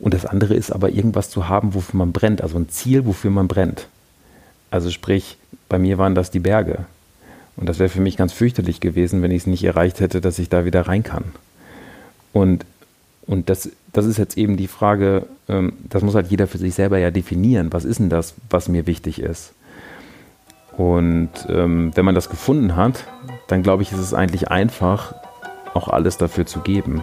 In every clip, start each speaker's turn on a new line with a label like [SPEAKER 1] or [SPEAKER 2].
[SPEAKER 1] Und das andere ist aber irgendwas zu haben, wofür man brennt, also ein Ziel, wofür man brennt. Also sprich, bei mir waren das die Berge. Und das wäre für mich ganz fürchterlich gewesen, wenn ich es nicht erreicht hätte, dass ich da wieder rein kann. Und, und das, das ist jetzt eben die Frage, ähm, das muss halt jeder für sich selber ja definieren. Was ist denn das, was mir wichtig ist? Und ähm, wenn man das gefunden hat, dann glaube ich, ist es eigentlich einfach, auch alles dafür zu geben.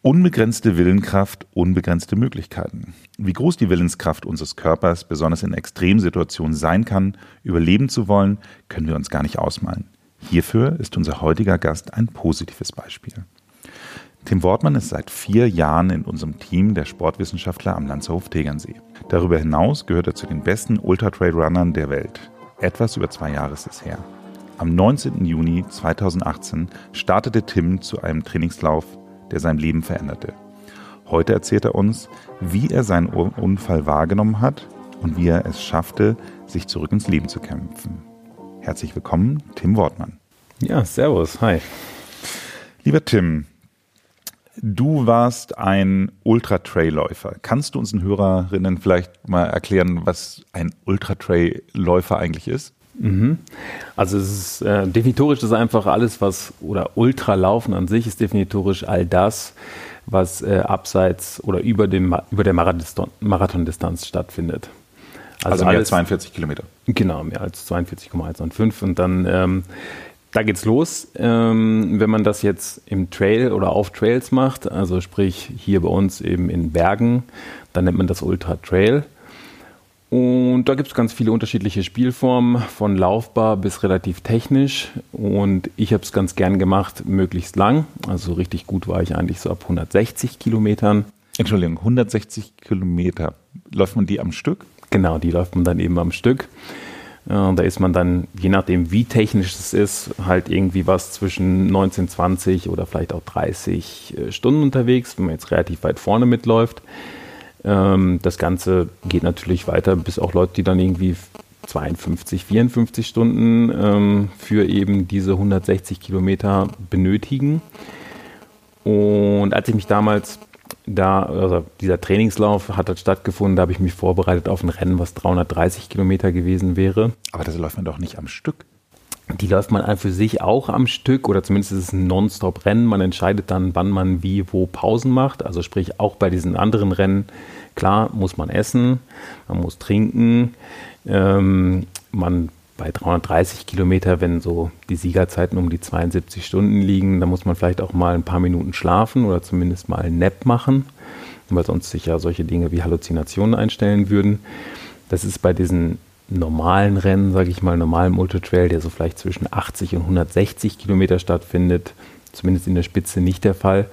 [SPEAKER 2] Unbegrenzte Willenkraft, unbegrenzte Möglichkeiten. Wie groß die Willenskraft unseres Körpers besonders in Extremsituationen sein kann, überleben zu wollen, können wir uns gar nicht ausmalen. Hierfür ist unser heutiger Gast ein positives Beispiel. Tim Wortmann ist seit vier Jahren in unserem Team der Sportwissenschaftler am Lanzerhof Tegernsee. Darüber hinaus gehört er zu den besten Ultra-Trail-Runnern der Welt. Etwas über zwei Jahre ist es her. Am 19. Juni 2018 startete Tim zu einem Trainingslauf der sein Leben veränderte. Heute erzählt er uns, wie er seinen Unfall wahrgenommen hat und wie er es schaffte, sich zurück ins Leben zu kämpfen. Herzlich willkommen, Tim Wortmann.
[SPEAKER 1] Ja, servus, hi.
[SPEAKER 2] Lieber Tim, du warst ein Ultra-Trail-Läufer. Kannst du unseren Hörerinnen vielleicht mal erklären, was ein Ultra-Trail-Läufer eigentlich ist?
[SPEAKER 1] Mhm. Also es ist äh, definitorisch ist einfach alles, was oder Ultralaufen an sich ist definitorisch all das, was äh, abseits oder über dem über der Marathondistanz stattfindet.
[SPEAKER 2] Also, also mehr als 42 Kilometer.
[SPEAKER 1] Genau, mehr als 42,115 und dann ähm, da geht's los. Ähm, wenn man das jetzt im Trail oder auf Trails macht, also sprich hier bei uns eben in Bergen, dann nennt man das Ultra Trail. Und da gibt es ganz viele unterschiedliche Spielformen, von laufbar bis relativ technisch. Und ich habe es ganz gern gemacht, möglichst lang. Also richtig gut war ich eigentlich so ab 160 Kilometern.
[SPEAKER 2] Entschuldigung, 160 Kilometer. Läuft man die am Stück?
[SPEAKER 1] Genau, die läuft man dann eben am Stück. da ist man dann, je nachdem wie technisch es ist, halt irgendwie was zwischen 19, 20 oder vielleicht auch 30 äh, Stunden unterwegs, wenn man jetzt relativ weit vorne mitläuft. Ähm, das Ganze geht natürlich weiter, bis auch Leute, die dann irgendwie 52, 54 Stunden ähm, für eben diese 160 Kilometer benötigen. Und als ich mich damals da, also dieser Trainingslauf hat halt stattgefunden, da habe ich mich vorbereitet auf ein Rennen, was 330 Kilometer gewesen wäre.
[SPEAKER 2] Aber das läuft man doch nicht am Stück.
[SPEAKER 1] Die läuft man an für sich auch am Stück oder zumindest ist es ein Non-Stop-Rennen. Man entscheidet dann, wann man wie wo Pausen macht. Also sprich auch bei diesen anderen Rennen Klar muss man essen, man muss trinken. Ähm, man bei 330 Kilometer, wenn so die Siegerzeiten um die 72 Stunden liegen, da muss man vielleicht auch mal ein paar Minuten schlafen oder zumindest mal ein Nap machen, weil sonst sich ja solche Dinge wie Halluzinationen einstellen würden. Das ist bei diesen normalen Rennen, sage ich mal, normalen Ultra-Trail, der so vielleicht zwischen 80 und 160 Kilometer stattfindet, zumindest in der Spitze nicht der Fall.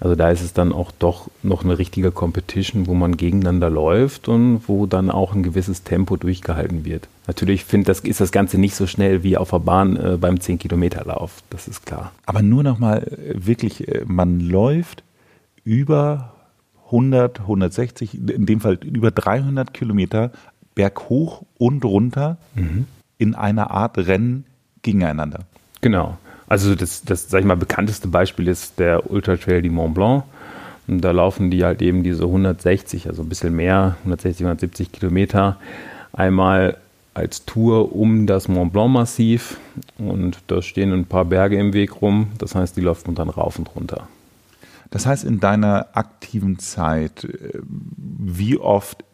[SPEAKER 1] Also da ist es dann auch doch noch eine richtige Competition, wo man gegeneinander läuft und wo dann auch ein gewisses Tempo durchgehalten wird. Natürlich find, das, ist das Ganze nicht so schnell wie auf der Bahn äh, beim 10-Kilometer-Lauf, das ist klar.
[SPEAKER 2] Aber nur nochmal äh, wirklich, äh, man läuft über 100, 160, in dem Fall über 300 Kilometer berghoch und runter mhm. in einer Art Rennen gegeneinander.
[SPEAKER 1] Genau. Also das, das, sag ich mal, bekannteste Beispiel ist der Ultra Trail du Mont Blanc. Und da laufen die halt eben diese 160, also ein bisschen mehr, 160, 170 Kilometer einmal als Tour um das Mont Blanc Massiv. Und da stehen ein paar Berge im Weg rum. Das heißt, die läuft man dann rauf und runter.
[SPEAKER 2] Das heißt, in deiner aktiven Zeit, äh, wie oft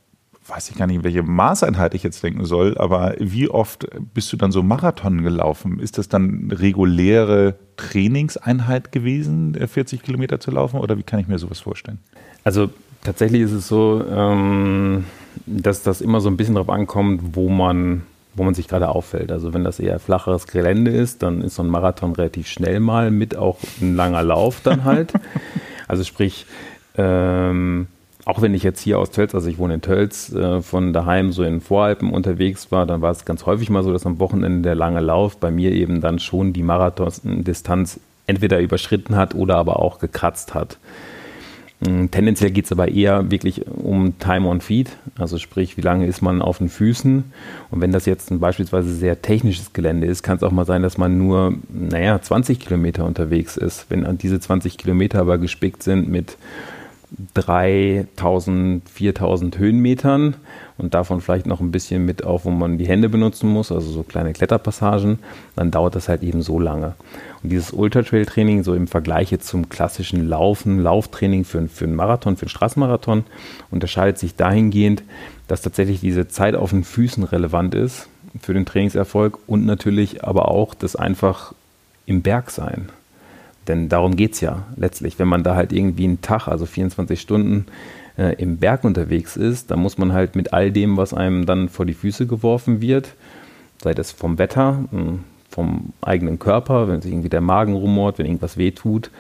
[SPEAKER 2] weiß ich gar nicht, welche Maßeinheit ich jetzt denken soll, aber wie oft bist du dann so Marathon gelaufen? Ist das dann reguläre Trainingseinheit gewesen, 40 Kilometer zu laufen oder wie kann ich mir sowas vorstellen?
[SPEAKER 1] Also tatsächlich ist es so, ähm, dass das immer so ein bisschen darauf ankommt, wo man, wo man sich gerade auffällt. Also wenn das eher flacheres Gelände ist, dann ist so ein Marathon relativ schnell mal mit auch ein langer Lauf dann halt. Also sprich, ähm, auch wenn ich jetzt hier aus Tölz, also ich wohne in Tölz, äh, von daheim so in Voralpen unterwegs war, dann war es ganz häufig mal so, dass am Wochenende der lange Lauf bei mir eben dann schon die Marathon-Distanz entweder überschritten hat oder aber auch gekratzt hat. Mm, tendenziell geht es aber eher wirklich um Time on Feet, also sprich, wie lange ist man auf den Füßen. Und wenn das jetzt ein beispielsweise sehr technisches Gelände ist, kann es auch mal sein, dass man nur, naja, 20 Kilometer unterwegs ist. Wenn diese 20 Kilometer aber gespickt sind mit 3000, 4000 Höhenmetern und davon vielleicht noch ein bisschen mit auf, wo man die Hände benutzen muss, also so kleine Kletterpassagen, dann dauert das halt eben so lange. Und dieses Ultra-Trail-Training, so im Vergleich zum klassischen Laufen, Lauftraining für, für einen Marathon, für einen Straßenmarathon, unterscheidet sich dahingehend, dass tatsächlich diese Zeit auf den Füßen relevant ist für den Trainingserfolg und natürlich aber auch das einfach im Berg sein. Denn darum geht es ja letztlich. Wenn man da halt irgendwie einen Tag, also 24 Stunden äh, im Berg unterwegs ist, dann muss man halt mit all dem, was einem dann vor die Füße geworfen wird, sei das vom Wetter, vom eigenen Körper, wenn sich irgendwie der Magen rumort, wenn irgendwas wehtut,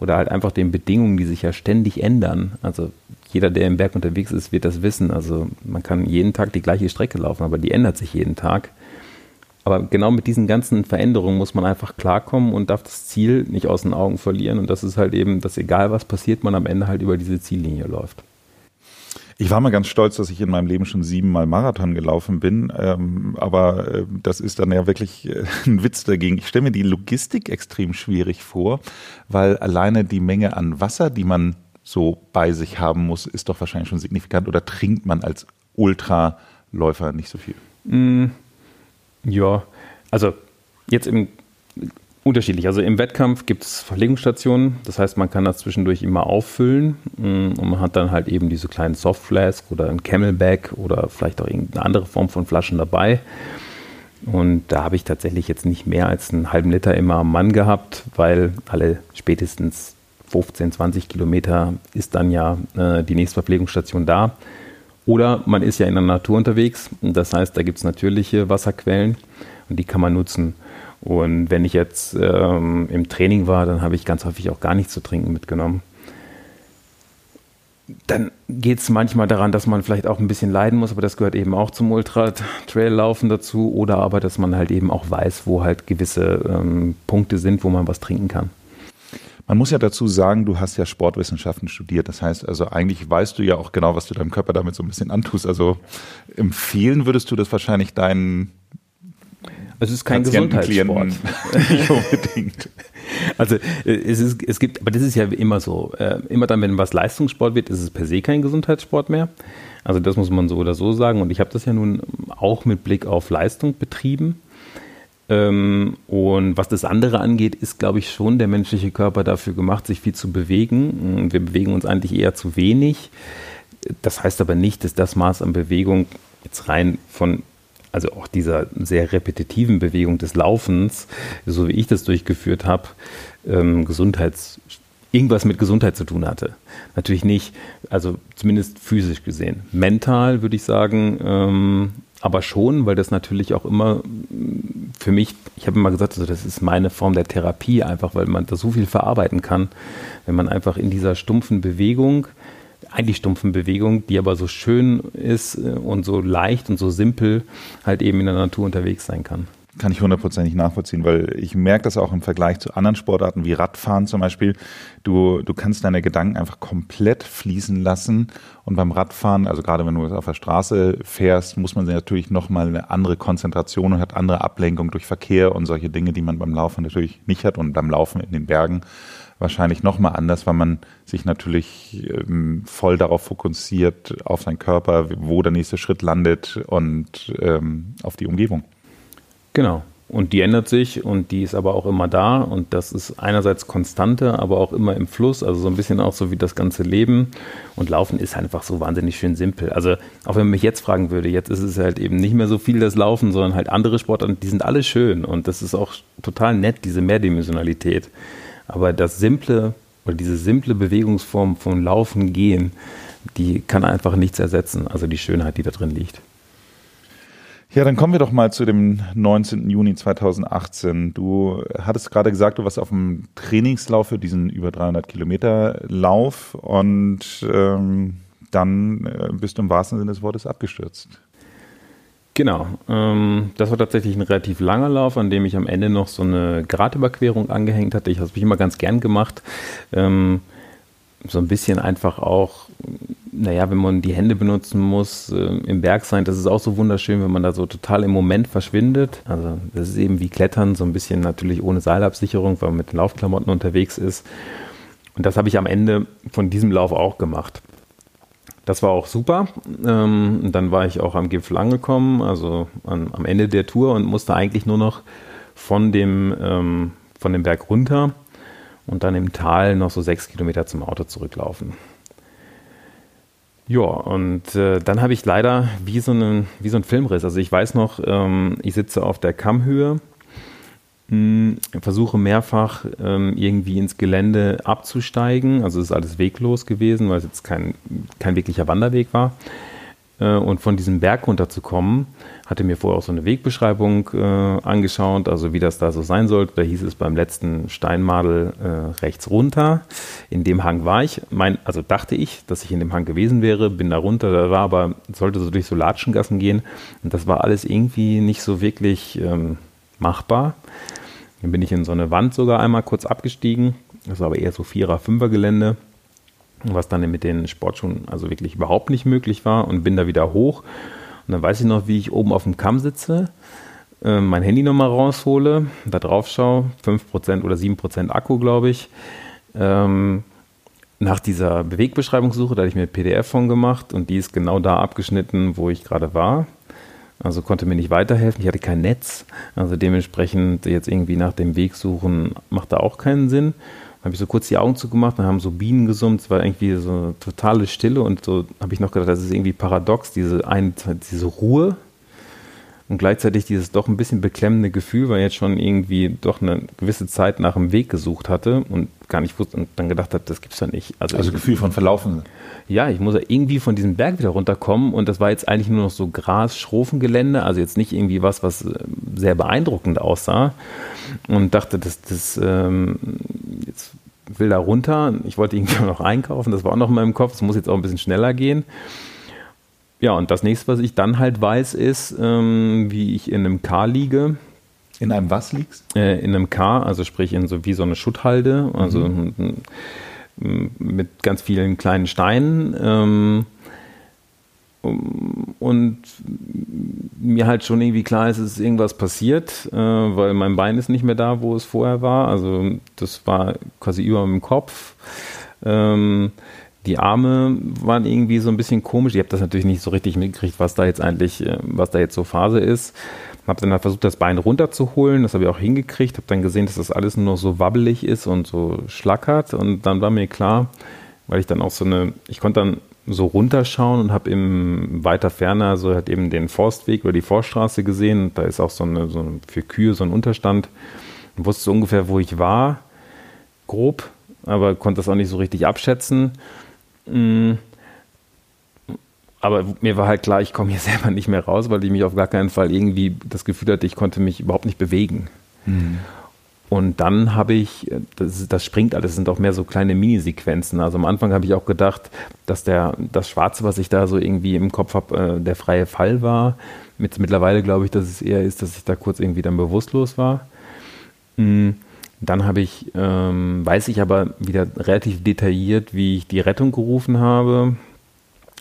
[SPEAKER 1] oder halt einfach den Bedingungen, die sich ja ständig ändern. Also jeder, der im Berg unterwegs ist, wird das wissen. Also man kann jeden Tag die gleiche Strecke laufen, aber die ändert sich jeden Tag. Aber genau mit diesen ganzen Veränderungen muss man einfach klarkommen und darf das Ziel nicht aus den Augen verlieren. Und das ist halt eben, dass egal was passiert, man am Ende halt über diese Ziellinie läuft.
[SPEAKER 2] Ich war mal ganz stolz, dass ich in meinem Leben schon siebenmal Marathon gelaufen bin, ähm, aber äh, das ist dann ja wirklich äh, ein Witz dagegen. Ich stelle mir die Logistik extrem schwierig vor, weil alleine die Menge an Wasser, die man so bei sich haben muss, ist doch wahrscheinlich schon signifikant. Oder trinkt man als Ultraläufer nicht so viel?
[SPEAKER 1] Mm, ja, also jetzt im unterschiedlich. Also im Wettkampf gibt es Verlegungsstationen, das heißt, man kann das zwischendurch immer auffüllen mm, und man hat dann halt eben diese kleinen Softflask oder ein Camelback oder vielleicht auch irgendeine andere Form von Flaschen dabei. Und da habe ich tatsächlich jetzt nicht mehr als einen halben Liter immer am Mann gehabt, weil alle spätestens 15, 20 Kilometer ist dann ja äh, die nächste Verpflegungsstation da. Oder man ist ja in der Natur unterwegs. Das heißt, da gibt es natürliche Wasserquellen und die kann man nutzen. Und wenn ich jetzt ähm, im Training war, dann habe ich ganz häufig auch gar nichts zu trinken mitgenommen. Dann geht es manchmal daran, dass man vielleicht auch ein bisschen leiden muss, aber das gehört eben auch zum Ultra-Trail-Laufen dazu. Oder aber, dass man halt eben auch weiß, wo halt gewisse ähm, Punkte sind, wo man was trinken kann.
[SPEAKER 2] Man muss ja dazu sagen, du hast ja Sportwissenschaften studiert. Das heißt also, eigentlich weißt du ja auch genau, was du deinem Körper damit so ein bisschen antust. Also empfehlen würdest du das wahrscheinlich deinen
[SPEAKER 1] es ist kein Gesundheitssport. Nicht unbedingt. Also es, ist, es gibt, aber das ist ja immer so. Äh, immer dann, wenn was Leistungssport wird, ist es per se kein Gesundheitssport mehr. Also das muss man so oder so sagen. Und ich habe das ja nun auch mit Blick auf Leistung betrieben. Ähm, und was das andere angeht, ist, glaube ich, schon der menschliche Körper dafür gemacht, sich viel zu bewegen. Wir bewegen uns eigentlich eher zu wenig. Das heißt aber nicht, dass das Maß an Bewegung jetzt rein von, also auch dieser sehr repetitiven Bewegung des Laufens, so wie ich das durchgeführt habe, ähm, Gesundheits, irgendwas mit Gesundheit zu tun hatte. Natürlich nicht, also zumindest physisch gesehen. Mental würde ich sagen, ähm, aber schon, weil das natürlich auch immer für mich, ich habe immer gesagt, also das ist meine Form der Therapie, einfach weil man da so viel verarbeiten kann, wenn man einfach in dieser stumpfen Bewegung, eigentlich stumpfen Bewegung, die aber so schön ist äh, und so leicht und so simpel, halt eben in der Natur unterwegs sein kann
[SPEAKER 2] kann ich hundertprozentig nachvollziehen, weil ich merke das auch im Vergleich zu anderen Sportarten wie Radfahren zum Beispiel. Du, du kannst deine Gedanken einfach komplett fließen lassen und beim Radfahren, also gerade wenn du auf der Straße fährst, muss man natürlich nochmal eine andere Konzentration und hat andere Ablenkung durch Verkehr und solche Dinge, die man beim Laufen natürlich nicht hat und beim Laufen in den Bergen wahrscheinlich nochmal anders, weil man sich natürlich ähm, voll darauf fokussiert, auf seinen Körper, wo der nächste Schritt landet und ähm, auf die Umgebung.
[SPEAKER 1] Genau. Und die ändert sich und die ist aber auch immer da und das ist einerseits konstante, aber auch immer im Fluss, also so ein bisschen auch so wie das ganze Leben. Und Laufen ist einfach so wahnsinnig schön simpel. Also auch wenn man mich jetzt fragen würde, jetzt ist es halt eben nicht mehr so viel das Laufen, sondern halt andere Sportarten, die sind alle schön und das ist auch total nett, diese Mehrdimensionalität. Aber das simple oder diese simple Bewegungsform von Laufen, Gehen, die kann einfach nichts ersetzen, also die Schönheit, die da drin liegt.
[SPEAKER 2] Ja, dann kommen wir doch mal zu dem 19. Juni 2018. Du hattest gerade gesagt, du warst auf dem Trainingslauf für diesen über 300 Kilometer Lauf und ähm, dann äh, bist du im wahrsten Sinne des Wortes abgestürzt.
[SPEAKER 1] Genau. Ähm, das war tatsächlich ein relativ langer Lauf, an dem ich am Ende noch so eine Gradüberquerung angehängt hatte. Ich habe es immer ganz gern gemacht. Ähm, so ein bisschen einfach auch naja, wenn man die Hände benutzen muss, äh, im Berg sein, das ist auch so wunderschön, wenn man da so total im Moment verschwindet. Also das ist eben wie Klettern, so ein bisschen natürlich ohne Seilabsicherung, weil man mit den Laufklamotten unterwegs ist. Und das habe ich am Ende von diesem Lauf auch gemacht. Das war auch super. Ähm, dann war ich auch am Gipfel angekommen, also an, am Ende der Tour und musste eigentlich nur noch von dem, ähm, von dem Berg runter und dann im Tal noch so sechs Kilometer zum Auto zurücklaufen. Ja, und äh, dann habe ich leider wie so, eine, wie so ein Filmriss. Also ich weiß noch, ähm, ich sitze auf der Kammhöhe, mh, hm, versuche mehrfach ähm, irgendwie ins Gelände abzusteigen. Also es ist alles weglos gewesen, weil es jetzt kein, kein wirklicher Wanderweg war. Äh, und von diesem Berg runterzukommen, hatte mir vorher auch so eine Wegbeschreibung äh, angeschaut, also wie das da so sein sollte. Da hieß es beim letzten Steinmadel äh, rechts runter. In dem Hang war ich, mein, also dachte ich, dass ich in dem Hang gewesen wäre, bin da runter, da war aber, sollte so durch so Latschengassen gehen und das war alles irgendwie nicht so wirklich ähm, machbar. Dann bin ich in so eine Wand sogar einmal kurz abgestiegen. Das war aber eher so Vierer-, Fünfer-Gelände was dann mit den Sportschuhen also wirklich überhaupt nicht möglich war und bin da wieder hoch. Und dann weiß ich noch, wie ich oben auf dem Kamm sitze, äh, mein Handy nochmal raushole, da drauf schaue, 5% oder 7% Akku, glaube ich. Ähm, nach dieser Bewegbeschreibungssuche, da hatte ich mir PDF von gemacht und die ist genau da abgeschnitten, wo ich gerade war. Also konnte mir nicht weiterhelfen. Ich hatte kein Netz. Also dementsprechend jetzt irgendwie nach dem Weg suchen macht da auch keinen Sinn habe ich so kurz die Augen zugemacht, dann haben so Bienen gesummt, es war irgendwie so eine totale Stille und so habe ich noch gedacht, das ist irgendwie paradox, diese, ein, diese Ruhe und gleichzeitig dieses doch ein bisschen beklemmende Gefühl, weil ich jetzt schon irgendwie doch eine gewisse Zeit nach dem Weg gesucht hatte und gar nicht wusste und dann gedacht habe, das gibt's ja nicht.
[SPEAKER 2] Also, also Gefühl von Verlaufen.
[SPEAKER 1] Ja, ich muss ja irgendwie von diesem Berg wieder runterkommen und das war jetzt eigentlich nur noch so Gras-Schrofengelände, also jetzt nicht irgendwie was, was äh, sehr beeindruckend aussah und dachte, das, das ähm, jetzt will da runter. Ich wollte irgendwie noch einkaufen, das war auch noch in meinem Kopf, es muss jetzt auch ein bisschen schneller gehen. Ja, und das nächste, was ich dann halt weiß, ist, ähm, wie ich in einem Car liege.
[SPEAKER 2] In einem was liegst?
[SPEAKER 1] Äh, in einem Car, also sprich in so wie so eine Schutthalde, also mhm. Mit ganz vielen kleinen Steinen. Ähm, und mir halt schon irgendwie klar ist, es ist irgendwas passiert, äh, weil mein Bein ist nicht mehr da, wo es vorher war. Also das war quasi über meinem Kopf. Ähm, die Arme waren irgendwie so ein bisschen komisch. Ich habe das natürlich nicht so richtig mitgekriegt, was da jetzt eigentlich, äh, was da jetzt so Phase ist. Habe dann halt versucht, das Bein runterzuholen. Das habe ich auch hingekriegt. Habe dann gesehen, dass das alles nur so wabbelig ist und so schlackert. Und dann war mir klar, weil ich dann auch so eine, ich konnte dann so runterschauen und habe im weiter ferner so halt eben den Forstweg oder die Forststraße gesehen. Da ist auch so eine, so für Kühe so ein Unterstand. Und wusste ungefähr, wo ich war, grob, aber konnte das auch nicht so richtig abschätzen. Mm. Aber mir war halt klar, ich komme hier selber nicht mehr raus, weil ich mich auf gar keinen Fall irgendwie das Gefühl hatte, ich konnte mich überhaupt nicht bewegen. Mhm. Und dann habe ich, das, das, springt alles, sind auch mehr so kleine Minisequenzen. Also am Anfang habe ich auch gedacht, dass der, das Schwarze, was ich da so irgendwie im Kopf habe, äh, der freie Fall war. Mit, mittlerweile glaube ich, dass es eher ist, dass ich da kurz irgendwie dann bewusstlos war. Mhm. Dann habe ich, ähm, weiß ich aber wieder relativ detailliert, wie ich die Rettung gerufen habe.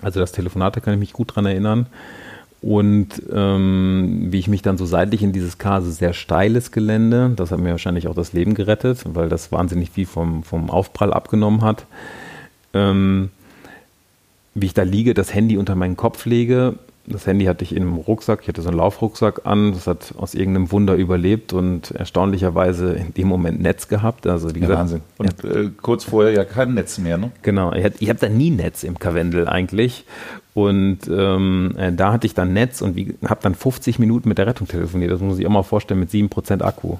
[SPEAKER 1] Also das Telefonat, da kann ich mich gut dran erinnern und ähm, wie ich mich dann so seitlich in dieses Kase sehr steiles Gelände, das hat mir wahrscheinlich auch das Leben gerettet, weil das wahnsinnig viel vom, vom Aufprall abgenommen hat. Ähm, wie ich da liege, das Handy unter meinen Kopf lege. Das Handy hatte ich in einem Rucksack, ich hatte so einen Laufrucksack an, das hat aus irgendeinem Wunder überlebt und erstaunlicherweise in dem Moment Netz gehabt. Also wie
[SPEAKER 2] ja, gesagt, Wahnsinn. Und äh, kurz vorher ja kein Netz mehr, ne?
[SPEAKER 1] Genau, ich, ich habe da nie Netz im Karwendel eigentlich und ähm, äh, da hatte ich dann Netz und habe dann 50 Minuten mit der Rettung telefoniert. Das muss ich auch mal vorstellen mit 7% Akku.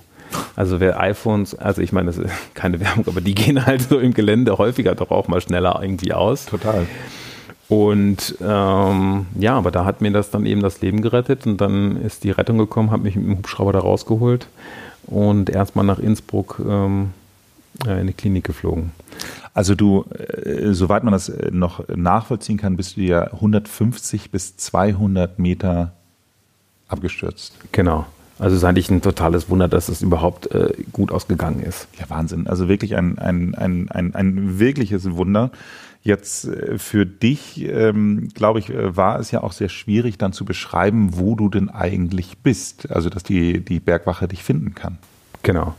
[SPEAKER 1] Also wer iPhones, also ich meine, das ist keine Werbung, aber die gehen halt so im Gelände häufiger doch auch mal schneller irgendwie aus.
[SPEAKER 2] Total.
[SPEAKER 1] Und ähm, ja, aber da hat mir das dann eben das Leben gerettet und dann ist die Rettung gekommen, hat mich mit dem Hubschrauber da rausgeholt und erstmal nach Innsbruck ähm, in die Klinik geflogen.
[SPEAKER 2] Also du, äh, soweit man das äh, noch nachvollziehen kann, bist du ja 150 bis 200 Meter abgestürzt.
[SPEAKER 1] Genau. Also es ist eigentlich ein totales Wunder, dass es überhaupt äh, gut ausgegangen ist.
[SPEAKER 2] Ja, Wahnsinn. Also wirklich ein, ein, ein, ein, ein wirkliches Wunder. Jetzt äh, für dich, ähm, glaube ich, äh, war es ja auch sehr schwierig dann zu beschreiben, wo du denn eigentlich bist. Also dass die, die Bergwache dich finden kann.
[SPEAKER 1] Genau.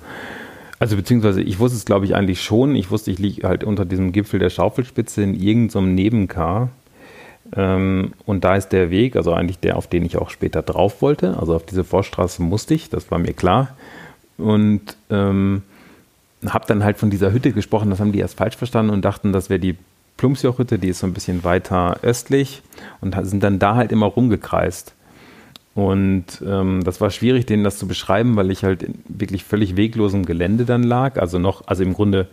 [SPEAKER 1] Also beziehungsweise ich wusste es, glaube ich, eigentlich schon. Ich wusste, ich liege halt unter diesem Gipfel der Schaufelspitze in irgendeinem Nebenkar. Ähm, und da ist der Weg, also eigentlich der, auf den ich auch später drauf wollte. Also auf diese Vorstraße musste ich, das war mir klar. Und ähm, habe dann halt von dieser Hütte gesprochen, das haben die erst falsch verstanden und dachten, das wäre die Plumpsjoch-Hütte, die ist so ein bisschen weiter östlich und sind dann da halt immer rumgekreist. Und ähm, das war schwierig, denen das zu beschreiben, weil ich halt wirklich völlig weglosem Gelände dann lag. Also noch, also im Grunde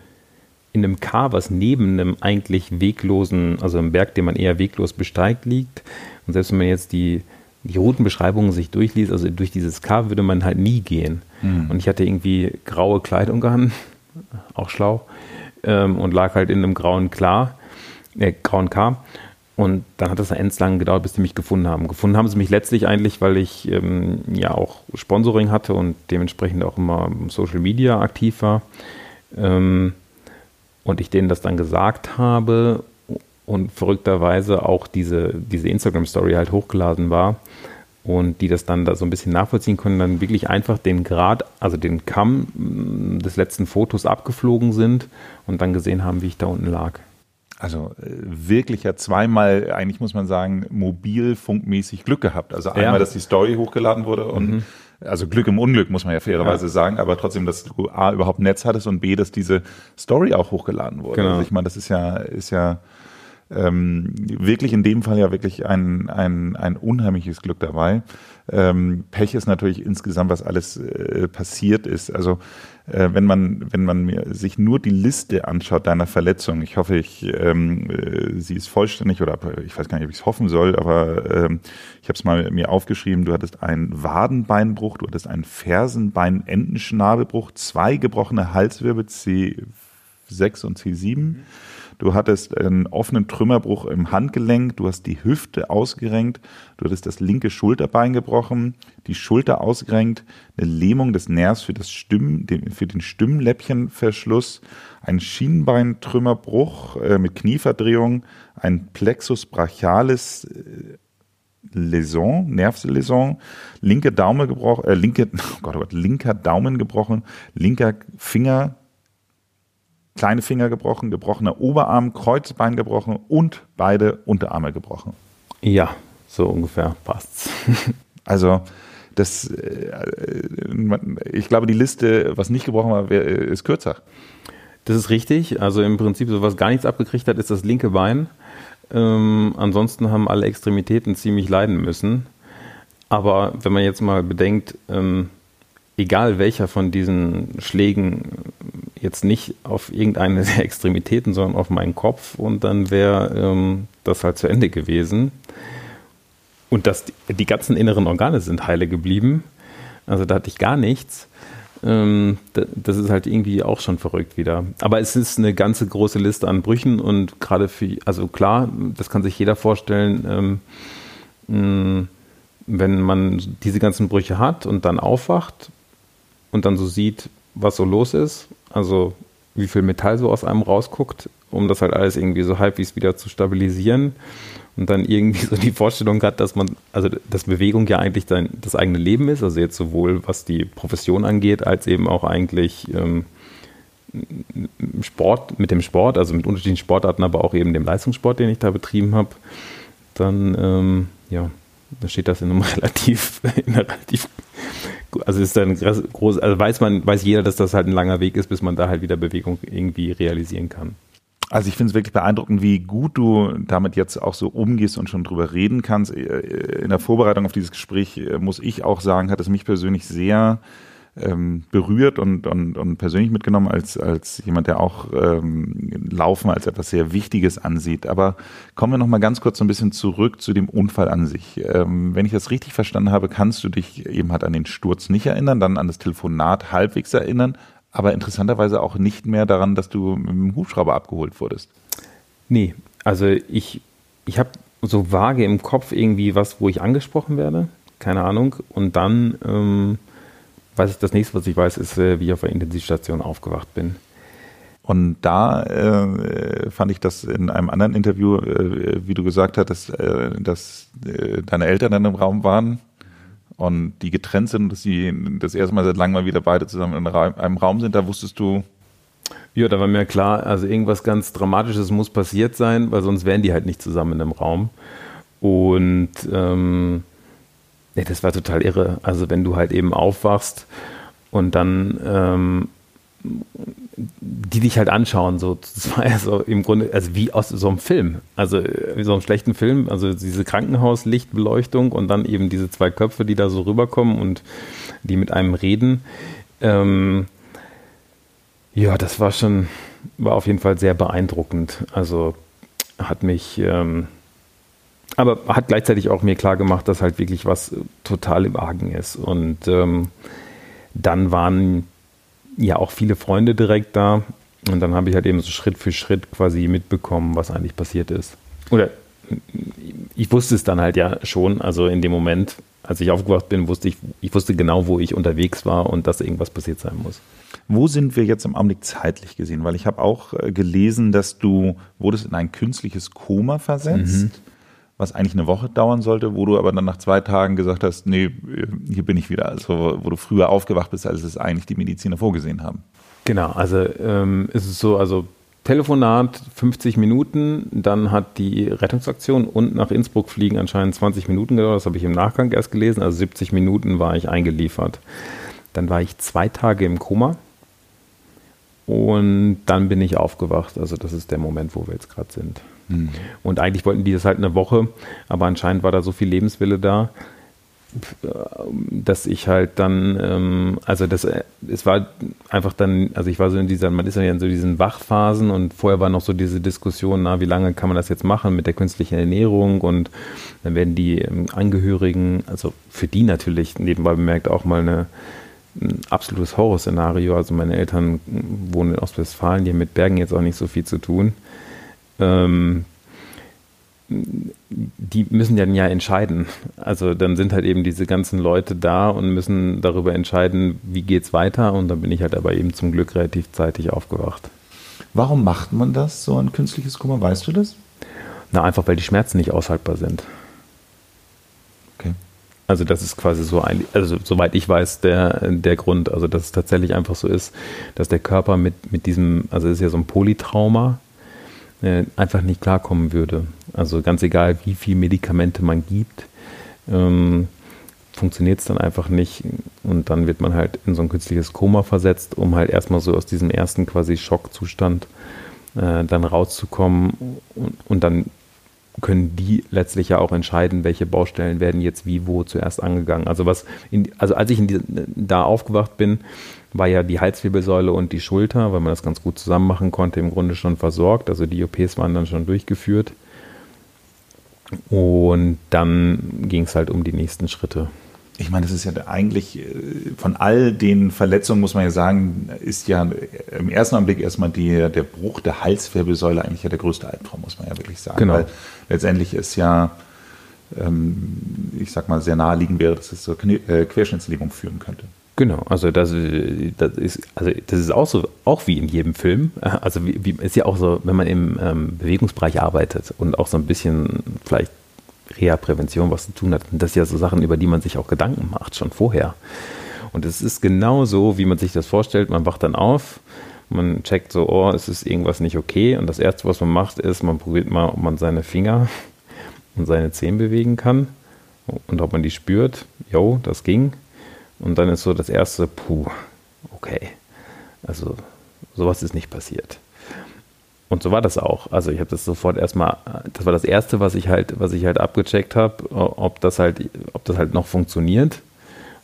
[SPEAKER 1] in einem K, was neben einem eigentlich weglosen, also einem Berg, den man eher weglos besteigt, liegt. Und selbst wenn man jetzt die, die Routenbeschreibungen sich durchliest, also durch dieses K würde man halt nie gehen. Mhm. Und ich hatte irgendwie graue Kleidung an, auch schlau, ähm, und lag halt in einem grauen Klar, äh, grauen K. Und dann hat es endlang gedauert, bis sie mich gefunden haben. Gefunden haben sie mich letztlich eigentlich, weil ich ähm, ja auch Sponsoring hatte und dementsprechend auch immer Social Media aktiv war. Ähm, und ich denen das dann gesagt habe und verrückterweise auch diese, diese Instagram-Story halt hochgeladen war und die das dann da so ein bisschen nachvollziehen können, dann wirklich einfach den Grad, also den Kamm mm, des letzten Fotos abgeflogen sind und dann gesehen haben, wie ich da unten lag.
[SPEAKER 2] Also äh, wirklich ja zweimal, eigentlich muss man sagen, mobilfunkmäßig Glück gehabt. Also einmal, ja. dass die Story hochgeladen wurde und mhm also Glück im Unglück, muss man ja fairerweise ja. sagen, aber trotzdem, dass du A, überhaupt Netz hattest und B, dass diese Story auch hochgeladen wurde. Genau. Also ich meine, das ist ja, ist ja ähm, wirklich in dem Fall ja wirklich ein, ein, ein unheimliches Glück dabei. Ähm, Pech ist natürlich insgesamt, was alles äh, passiert ist. Also äh, wenn man, wenn man mir, sich nur die Liste anschaut deiner Verletzung, ich hoffe, ich, ähm, äh, sie ist vollständig oder ich weiß gar nicht, ob ich es hoffen soll, aber ähm, ich habe es mal mir aufgeschrieben, du hattest einen Wadenbeinbruch, du hattest einen Fersenbein-Endenschnabelbruch, zwei gebrochene Halswirbel C6 und C7. Mhm Du hattest einen offenen Trümmerbruch im Handgelenk, du hast die Hüfte ausgerenkt, du hattest das linke Schulterbein gebrochen, die Schulter ausgerenkt, eine Lähmung des Nervs für, das Stimm, für den Stimmläppchenverschluss, ein Schienbeintrümmerbruch äh, mit Knieverdrehung, ein Plexus brachialis äh, Läsion, Nervläsion, linke Daumen gebrochen, äh, linke, oh Gott, oh Gott, linker Daumen gebrochen, linker Finger kleine Finger gebrochen, gebrochener Oberarm, Kreuzbein gebrochen und beide Unterarme gebrochen.
[SPEAKER 1] Ja, so ungefähr passt's.
[SPEAKER 2] also das, äh, ich glaube, die Liste, was nicht gebrochen war, ist kürzer.
[SPEAKER 1] Das ist richtig. Also im Prinzip, so was gar nichts abgekriegt hat, ist das linke Bein. Ähm, ansonsten haben alle Extremitäten ziemlich leiden müssen. Aber wenn man jetzt mal bedenkt, ähm, egal welcher von diesen Schlägen jetzt nicht auf irgendeine der Extremitäten, sondern auf meinen Kopf und dann wäre ähm, das halt zu Ende gewesen. Und das, die ganzen inneren Organe sind heile geblieben. Also da hatte ich gar nichts. Ähm, das ist halt irgendwie auch schon verrückt wieder. Aber es ist eine ganze große Liste an Brüchen und gerade für, also klar, das kann sich jeder vorstellen, ähm, wenn man diese ganzen Brüche hat und dann aufwacht und dann so sieht, was so los ist, also wie viel Metall so aus einem rausguckt, um das halt alles irgendwie so halbwegs wieder zu stabilisieren und dann irgendwie so die Vorstellung hat, dass man, also dass Bewegung ja eigentlich dein, das eigene Leben ist, also jetzt sowohl was die Profession angeht, als eben auch eigentlich ähm, Sport, mit dem Sport, also mit unterschiedlichen Sportarten, aber auch eben dem Leistungssport, den ich da betrieben habe, dann ähm, ja, da steht das in einem relativ, in einer relativ also ist dann groß, also weiß man, weiß jeder, dass das halt ein langer Weg ist, bis man da halt wieder Bewegung irgendwie realisieren kann.
[SPEAKER 2] Also ich finde es wirklich beeindruckend, wie gut du damit jetzt auch so umgehst und schon drüber reden kannst. Äh, in der Vorbereitung auf dieses Gespräch äh, muss ich auch sagen, hat es mich persönlich sehr ähm, berührt und, und, und persönlich mitgenommen als, als jemand, der auch ähm, Laufen als etwas sehr Wichtiges ansieht. Aber kommen wir noch mal ganz kurz so ein bisschen zurück zu dem Unfall an sich. Ähm, wenn ich das richtig verstanden habe, kannst du dich eben halt an den Sturz nicht erinnern, dann an das Telefonat halbwegs erinnern, aber interessanterweise auch nicht mehr daran, dass du mit dem Hubschrauber abgeholt wurdest.
[SPEAKER 1] Nee, also ich, ich habe so vage im Kopf irgendwie was, wo ich angesprochen werde, keine Ahnung. Und dann ähm, weiß ich, das nächste, was ich weiß, ist, äh, wie ich auf der Intensivstation aufgewacht bin.
[SPEAKER 2] Und da äh, fand ich das in einem anderen Interview, äh, wie du gesagt hattest, äh, dass äh, deine Eltern dann im Raum waren und die getrennt sind, dass sie das erste Mal seit langem mal wieder beide zusammen in einem Raum sind. Da wusstest du,
[SPEAKER 1] ja, da war mir klar, also irgendwas ganz Dramatisches muss passiert sein, weil sonst wären die halt nicht zusammen in einem Raum. Und ähm, nee, das war total irre. Also wenn du halt eben aufwachst und dann ähm, die dich halt anschauen, so, das war ja so im Grunde, also wie aus so einem Film, also wie so einem schlechten Film, also diese Krankenhauslichtbeleuchtung und dann eben diese zwei Köpfe, die da so rüberkommen und die mit einem reden. Ähm, ja, das war schon, war auf jeden Fall sehr beeindruckend. Also hat mich, ähm, aber hat gleichzeitig auch mir klar gemacht, dass halt wirklich was total im Argen ist. Und ähm, dann waren ja auch viele Freunde direkt da. Und dann habe ich halt eben so Schritt für Schritt quasi mitbekommen, was eigentlich passiert ist. Oder ich wusste es dann halt ja schon, also in dem Moment, als ich aufgewacht bin, wusste ich, ich wusste genau, wo ich unterwegs war und dass irgendwas passiert sein muss.
[SPEAKER 2] Wo sind wir jetzt im Augenblick zeitlich gesehen? Weil ich habe auch äh, gelesen, dass du wurdest in ein künstliches Koma versetzt, mhm. Was eigentlich eine Woche dauern sollte, wo du aber dann nach zwei Tagen gesagt hast, nee, hier bin ich wieder. Also wo du früher aufgewacht bist, als es eigentlich die Mediziner vorgesehen haben.
[SPEAKER 1] Genau, also ähm, ist es so, also Telefonat 50 Minuten, dann hat die Rettungsaktion und nach Innsbruck fliegen anscheinend 20 Minuten gedauert, das habe ich im Nachgang erst gelesen, also 70 Minuten war ich eingeliefert. Dann war ich zwei Tage im Koma und dann bin ich aufgewacht. Also das ist der Moment, wo wir jetzt gerade sind. Mhm. Und eigentlich wollten die das halt eine Woche, aber anscheinend war da so viel Lebenswille da, dass ich halt dann, ähm, also das, es war einfach dann, also ich war so in dieser, man ist ja in so diesen Wachphasen und vorher war noch so diese Diskussion, na, wie lange kann man das jetzt machen mit der künstlichen Ernährung und dann werden die ähm, Angehörigen, also für die natürlich nebenbei bemerkt auch mal eine ein absolutes Horrorszenario. Also meine Eltern wohnen in Ostwestfalen, die haben mit Bergen jetzt auch nicht so viel zu tun. Ähm, die müssen ja ja entscheiden. Also dann sind halt eben diese ganzen Leute da und müssen darüber entscheiden, wie geht es weiter. Und dann bin ich halt aber eben zum Glück relativ zeitig aufgewacht.
[SPEAKER 2] Warum macht man das, so ein künstliches Kummer? Weißt du das?
[SPEAKER 1] Na, einfach weil die Schmerzen nicht aushaltbar sind. Also das ist quasi so ein, also soweit ich weiß, der, der Grund. Also dass es tatsächlich einfach so ist, dass der Körper mit, mit diesem, also es ist ja so ein Polytrauma, äh, einfach nicht klarkommen würde. Also ganz egal, wie viel Medikamente man gibt, ähm, funktioniert es dann einfach nicht. Und dann wird man halt in so ein künstliches Koma versetzt, um halt erstmal so aus diesem ersten quasi Schockzustand äh, dann rauszukommen und, und dann können die letztlich ja auch entscheiden, welche Baustellen werden jetzt wie wo zuerst angegangen. Also was, in, also als ich die, da aufgewacht bin, war ja die Halswirbelsäule und die Schulter, weil man das ganz gut zusammen machen konnte, im Grunde schon versorgt. Also die OPs waren dann schon durchgeführt. Und dann ging es halt um die nächsten Schritte
[SPEAKER 2] ich meine, das ist ja eigentlich äh, von all den Verletzungen, muss man ja sagen, ist ja im ersten Augenblick erstmal die, der Bruch der Halswirbelsäule eigentlich ja der größte Albtraum, muss man ja wirklich sagen.
[SPEAKER 1] Genau.
[SPEAKER 2] Weil letztendlich ist ja, ähm, ich sag mal, sehr naheliegend wäre, dass es zur äh, Querschnittslähmung führen könnte.
[SPEAKER 1] Genau, also das, das, ist, also das ist auch so, auch wie in jedem Film. Also wie, wie, ist ja auch so, wenn man im ähm, Bewegungsbereich arbeitet und auch so ein bisschen vielleicht Reha-Prävention was zu tun hat. Und das sind ja so Sachen, über die man sich auch Gedanken macht, schon vorher. Und es ist genau so, wie man sich das vorstellt. Man wacht dann auf, man checkt so, oh, es ist irgendwas nicht okay. Und das Erste, was man macht, ist, man probiert mal, ob man seine Finger und seine Zehen bewegen kann und ob man die spürt. Jo, das ging. Und dann ist so das Erste, puh, okay. Also sowas ist nicht passiert. Und so war das auch. Also ich habe das sofort erstmal, das war das Erste, was ich halt, was ich halt abgecheckt habe, ob das halt, ob das halt noch funktioniert.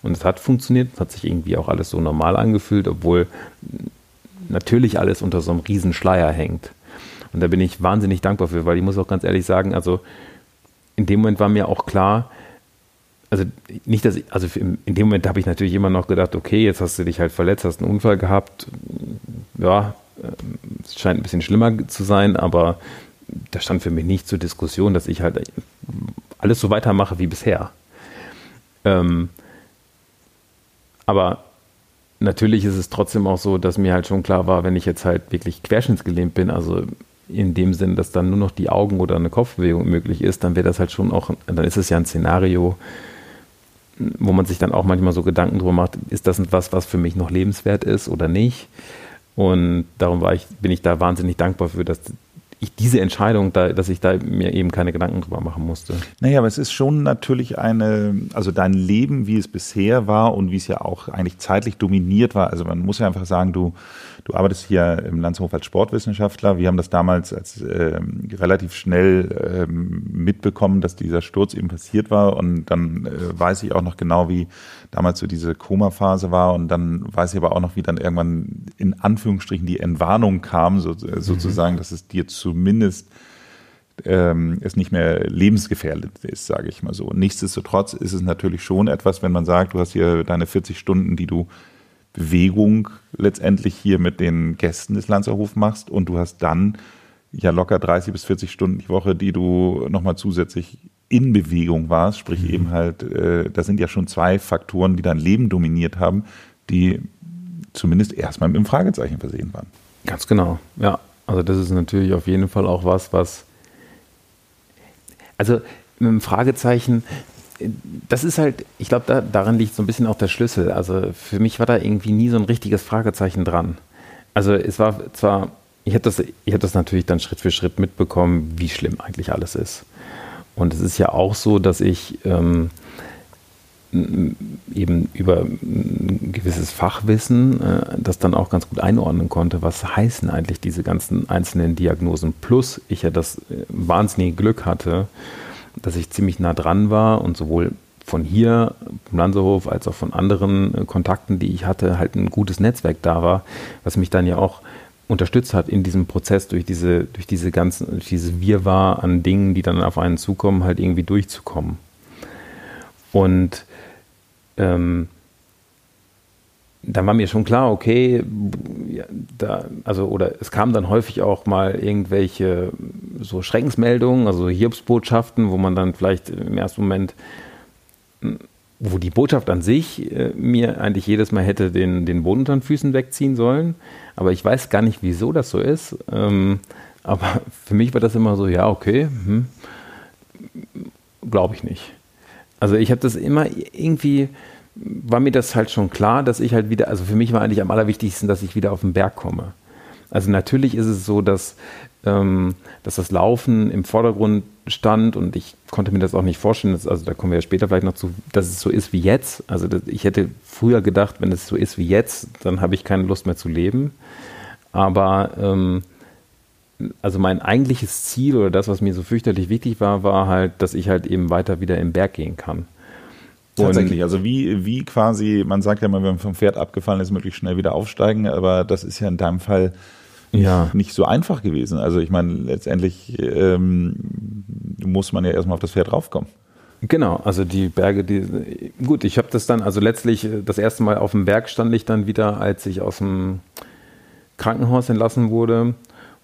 [SPEAKER 1] Und es hat funktioniert, es hat sich irgendwie auch alles so normal angefühlt, obwohl natürlich alles unter so einem riesen Schleier hängt. Und da bin ich wahnsinnig dankbar für, weil ich muss auch ganz ehrlich sagen, also in dem Moment war mir auch klar, also nicht, dass ich, also in dem Moment habe ich natürlich immer noch gedacht, okay, jetzt hast du dich halt verletzt, hast einen Unfall gehabt, ja, es scheint ein bisschen schlimmer zu sein, aber da stand für mich nicht zur Diskussion, dass ich halt alles so weitermache wie bisher. Ähm, aber natürlich ist es trotzdem auch so, dass mir halt schon klar war, wenn ich jetzt halt wirklich querschnittsgelähmt bin, also in dem Sinn, dass dann nur noch die Augen oder eine Kopfbewegung möglich ist, dann wäre das halt schon auch, dann ist es ja ein Szenario, wo man sich dann auch manchmal so Gedanken drüber macht, ist das etwas, was für mich noch lebenswert ist oder nicht? Und darum war ich, bin ich da wahnsinnig dankbar für, dass ich diese Entscheidung, da, dass ich da mir eben keine Gedanken drüber machen musste.
[SPEAKER 2] Naja, aber es ist schon natürlich eine, also dein Leben, wie es bisher war und wie es ja auch eigentlich zeitlich dominiert war. Also man muss ja einfach sagen, du Du arbeitest hier im Landshof als Sportwissenschaftler. Wir haben das damals als ähm, relativ schnell ähm, mitbekommen, dass dieser Sturz eben passiert war. Und dann äh, weiß ich auch noch genau, wie damals so diese Koma-Phase war. Und dann weiß ich aber auch noch, wie dann irgendwann in Anführungsstrichen die Entwarnung kam, so, äh, sozusagen, mhm. dass es dir zumindest ähm, es nicht mehr lebensgefährdet ist, sage ich mal so. Nichtsdestotrotz ist es natürlich schon etwas, wenn man sagt, du hast hier deine 40 Stunden, die du Bewegung letztendlich hier mit den Gästen des Lanzerhof machst und du hast dann ja locker 30 bis 40 Stunden die Woche, die du nochmal zusätzlich in Bewegung warst, sprich mhm. eben halt, äh, das sind ja schon zwei Faktoren, die dein Leben dominiert haben, die zumindest erstmal mit einem Fragezeichen versehen waren.
[SPEAKER 1] Ganz genau, ja. Also das ist natürlich auf jeden Fall auch was, was also mit einem Fragezeichen, das ist halt, ich glaube, da, daran liegt so ein bisschen auch der Schlüssel. Also für mich war da irgendwie nie so ein richtiges Fragezeichen dran. Also es war zwar, ich habe das, ich das natürlich dann Schritt für Schritt mitbekommen, wie schlimm eigentlich alles ist. Und es ist ja auch so, dass ich ähm, eben über ein gewisses Fachwissen äh, das dann auch ganz gut einordnen konnte, was heißen eigentlich diese ganzen einzelnen Diagnosen. Plus ich ja das äh, wahnsinnige Glück hatte, dass ich ziemlich nah dran war und sowohl von hier, vom Lansehof, als auch von anderen äh, Kontakten, die ich hatte, halt ein gutes Netzwerk da war, was mich dann ja auch unterstützt hat in diesem Prozess durch diese, durch diese ganzen, durch diese Wirrwarr an Dingen, die dann auf einen zukommen, halt irgendwie durchzukommen. Und ähm, dann war mir schon klar, okay, ja, da, also, oder es kamen dann häufig auch mal irgendwelche so Schreckensmeldungen, also Hiobsbotschaften, wo man dann vielleicht im ersten Moment, wo die Botschaft an sich äh, mir eigentlich jedes Mal hätte den, den Boden unter den Füßen wegziehen sollen. Aber ich weiß gar nicht, wieso das so ist. Ähm, aber für mich war das immer so, ja, okay, hm, glaube ich nicht. Also ich habe das immer irgendwie war mir das halt schon klar, dass ich halt wieder, also für mich war eigentlich am allerwichtigsten, dass ich wieder auf den Berg komme. Also natürlich ist es so, dass, ähm, dass das Laufen im Vordergrund stand und ich konnte mir das auch nicht vorstellen, dass, also da kommen wir ja später vielleicht noch zu, dass es so ist wie jetzt. Also das, ich hätte früher gedacht, wenn es so ist wie jetzt, dann habe ich keine Lust mehr zu leben. Aber ähm, also mein eigentliches Ziel oder das, was mir so fürchterlich wichtig war, war halt, dass ich halt eben weiter wieder im Berg gehen kann.
[SPEAKER 2] Tatsächlich, also wie, wie quasi, man sagt ja mal, wenn man vom Pferd abgefallen ist, möglichst schnell wieder aufsteigen, aber das ist ja in deinem Fall ja. nicht so einfach gewesen. Also ich meine, letztendlich ähm, muss man ja erstmal auf das Pferd raufkommen.
[SPEAKER 1] Genau, also die Berge, die gut, ich habe das dann, also letztlich äh, das erste Mal auf dem Berg stand ich dann wieder, als ich aus dem Krankenhaus entlassen wurde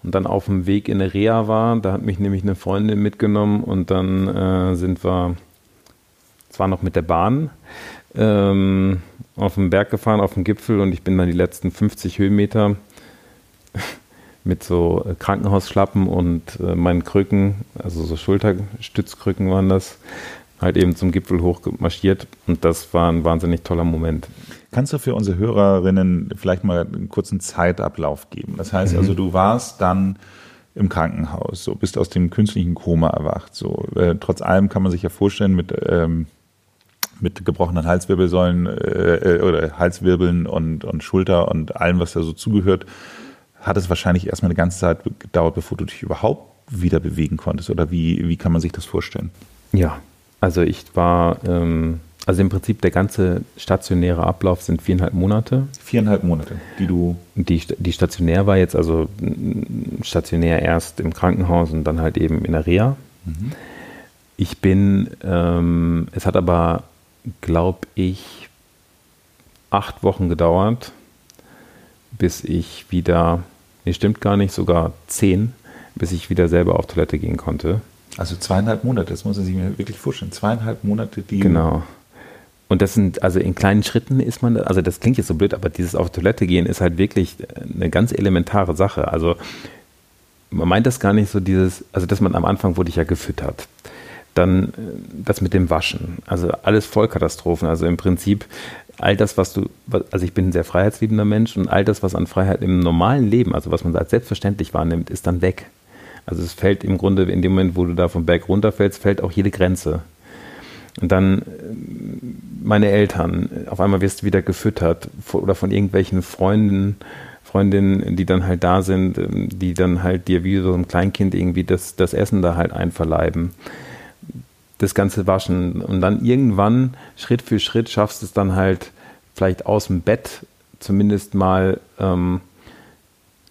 [SPEAKER 1] und dann auf dem Weg in eine Reha war. Da hat mich nämlich eine Freundin mitgenommen und dann äh, sind wir zwar noch mit der Bahn, ähm, auf den Berg gefahren, auf den Gipfel und ich bin dann die letzten 50 Höhenmeter mit so äh, Krankenhausschlappen und äh, meinen Krücken, also so Schulterstützkrücken waren das, halt eben zum Gipfel hochmarschiert und das war ein wahnsinnig toller Moment.
[SPEAKER 2] Kannst du für unsere Hörerinnen vielleicht mal einen kurzen Zeitablauf geben? Das heißt also, mhm. du warst dann im Krankenhaus, so bist aus dem künstlichen Koma erwacht. So äh, trotz allem kann man sich ja vorstellen mit ähm, mit gebrochenen Halswirbelsäulen äh, äh, oder Halswirbeln und, und Schulter und allem, was da so zugehört, hat es wahrscheinlich erstmal eine ganze Zeit gedauert, bevor du dich überhaupt wieder bewegen konntest. Oder wie, wie kann man sich das vorstellen?
[SPEAKER 1] Ja, also ich war, ähm, Also im Prinzip der ganze stationäre Ablauf sind viereinhalb Monate.
[SPEAKER 2] Viereinhalb Monate, die du.
[SPEAKER 1] Die, die stationär war jetzt also stationär erst im Krankenhaus und dann halt eben in der Reha. Mhm. Ich bin, ähm, es hat aber, glaube ich, acht Wochen gedauert, bis ich wieder, nee, stimmt gar nicht, sogar zehn, bis ich wieder selber auf Toilette gehen konnte.
[SPEAKER 2] Also zweieinhalb Monate, das muss man sich mir wirklich vorstellen. Zweieinhalb Monate, die.
[SPEAKER 1] Genau. Und das sind, also in kleinen Schritten ist man, also das klingt jetzt so blöd, aber dieses auf Toilette gehen ist halt wirklich eine ganz elementare Sache. Also man meint das gar nicht so dieses, also dass man am Anfang wurde ich ja gefüttert. Dann äh, das mit dem Waschen. Also alles Vollkatastrophen. Also im Prinzip all das, was du, also ich bin ein sehr freiheitsliebender Mensch und all das, was an Freiheit im normalen Leben, also was man als selbstverständlich wahrnimmt, ist dann weg. Also es fällt im Grunde in dem Moment, wo du da vom Berg runterfällst, fällt auch jede Grenze. Und dann äh, meine Eltern, auf einmal wirst du wieder gefüttert oder von irgendwelchen Freunden, Freundinnen, die dann halt da sind, ähm, die dann halt dir wie so ein Kleinkind irgendwie das, das Essen da halt einverleiben. Das ganze Waschen. Und dann irgendwann, Schritt für Schritt, schaffst du es dann halt vielleicht aus dem Bett zumindest mal ähm,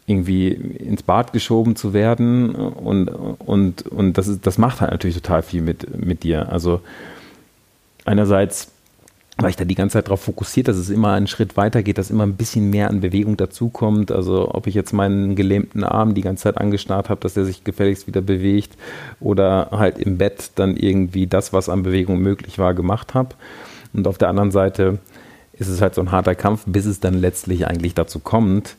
[SPEAKER 1] irgendwie ins Bad geschoben zu werden. Und, und, und das, ist, das macht halt natürlich total viel mit, mit dir. Also einerseits war ich da die ganze Zeit darauf fokussiert, dass es immer einen Schritt weiter geht, dass immer ein bisschen mehr an Bewegung dazukommt. Also ob ich jetzt meinen gelähmten Arm die ganze Zeit angestarrt habe, dass er sich gefälligst wieder bewegt oder halt im Bett dann irgendwie das, was an Bewegung möglich war, gemacht habe. Und auf der anderen Seite ist es halt so ein harter Kampf, bis es dann letztlich eigentlich dazu kommt,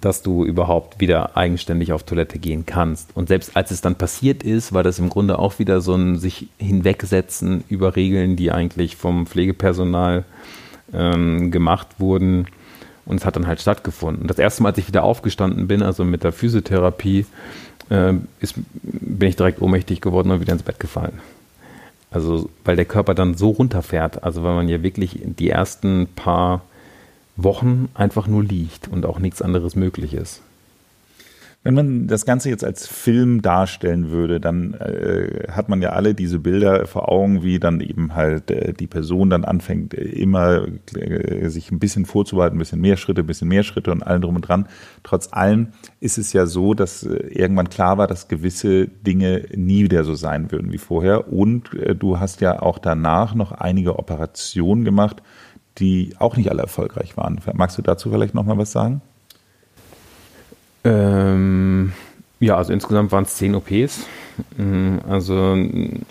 [SPEAKER 1] dass du überhaupt wieder eigenständig auf Toilette gehen kannst. Und selbst als es dann passiert ist, war das im Grunde auch wieder so ein sich hinwegsetzen über Regeln, die eigentlich vom Pflegepersonal ähm, gemacht wurden. Und es hat dann halt stattgefunden. Und das erste Mal, als ich wieder aufgestanden bin, also mit der Physiotherapie, äh, ist, bin ich direkt ohnmächtig geworden und wieder ins Bett gefallen. Also, weil der Körper dann so runterfährt. Also, weil man ja wirklich die ersten paar Wochen einfach nur liegt und auch nichts anderes möglich ist.
[SPEAKER 2] Wenn man das Ganze jetzt als Film darstellen würde, dann äh, hat man ja alle diese Bilder vor Augen, wie dann eben halt äh, die Person dann anfängt, äh, immer äh, sich ein bisschen vorzubereiten, ein bisschen mehr Schritte, ein bisschen mehr Schritte und allem drum und dran. Trotz allem ist es ja so, dass äh, irgendwann klar war, dass gewisse Dinge nie wieder so sein würden wie vorher. Und äh, du hast ja auch danach noch einige Operationen gemacht, die auch nicht alle erfolgreich waren. Magst du dazu vielleicht nochmal was sagen?
[SPEAKER 1] Ähm, ja, also insgesamt waren es zehn OPs. Mm, also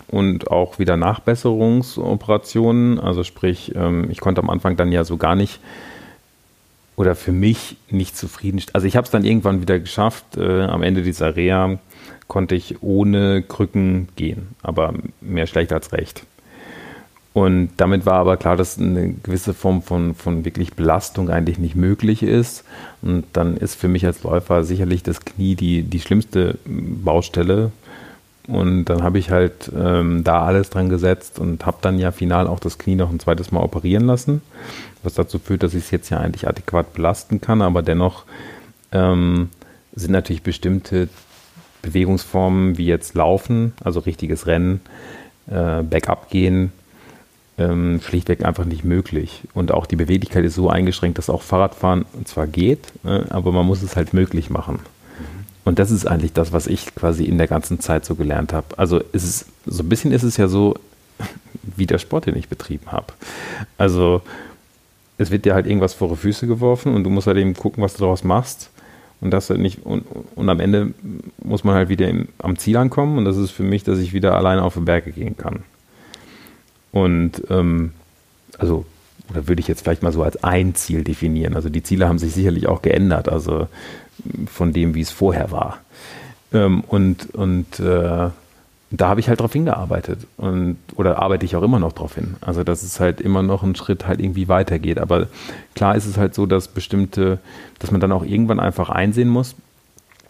[SPEAKER 1] und auch wieder Nachbesserungsoperationen. Also sprich, ähm, ich konnte am Anfang dann ja so gar nicht oder für mich nicht zufrieden. Also ich habe es dann irgendwann wieder geschafft. Äh, am Ende dieser Reha konnte ich ohne Krücken gehen, aber mehr schlecht als recht. Und damit war aber klar, dass eine gewisse Form von, von wirklich Belastung eigentlich nicht möglich ist. Und dann ist für mich als Läufer sicherlich das Knie die, die schlimmste Baustelle. Und dann habe ich halt ähm, da alles dran gesetzt und habe dann ja final auch das Knie noch ein zweites Mal operieren lassen, was dazu führt, dass ich es jetzt ja eigentlich adäquat belasten kann, aber dennoch ähm, sind natürlich bestimmte Bewegungsformen wie jetzt Laufen, also richtiges Rennen, äh, Backup gehen, ähm, schlichtweg einfach nicht möglich. Und auch die Beweglichkeit ist so eingeschränkt, dass auch Fahrradfahren zwar geht, äh, aber man muss es halt möglich machen. Und das ist eigentlich das, was ich quasi in der ganzen Zeit so gelernt habe. Also ist es, so ein bisschen ist es ja so wie der Sport, den ich betrieben habe. Also es wird dir halt irgendwas vor die Füße geworfen und du musst halt eben gucken, was du daraus machst. Und das halt nicht, und, und am Ende muss man halt wieder im, am Ziel ankommen. Und das ist für mich, dass ich wieder alleine auf die Berge gehen kann. Und ähm, also, oder würde ich jetzt vielleicht mal so als ein Ziel definieren. Also die Ziele haben sich sicherlich auch geändert, also von dem, wie es vorher war. Ähm, und und äh, da habe ich halt drauf hingearbeitet und oder arbeite ich auch immer noch drauf hin. Also dass es halt immer noch ein Schritt halt irgendwie weitergeht. Aber klar ist es halt so, dass bestimmte, dass man dann auch irgendwann einfach einsehen muss.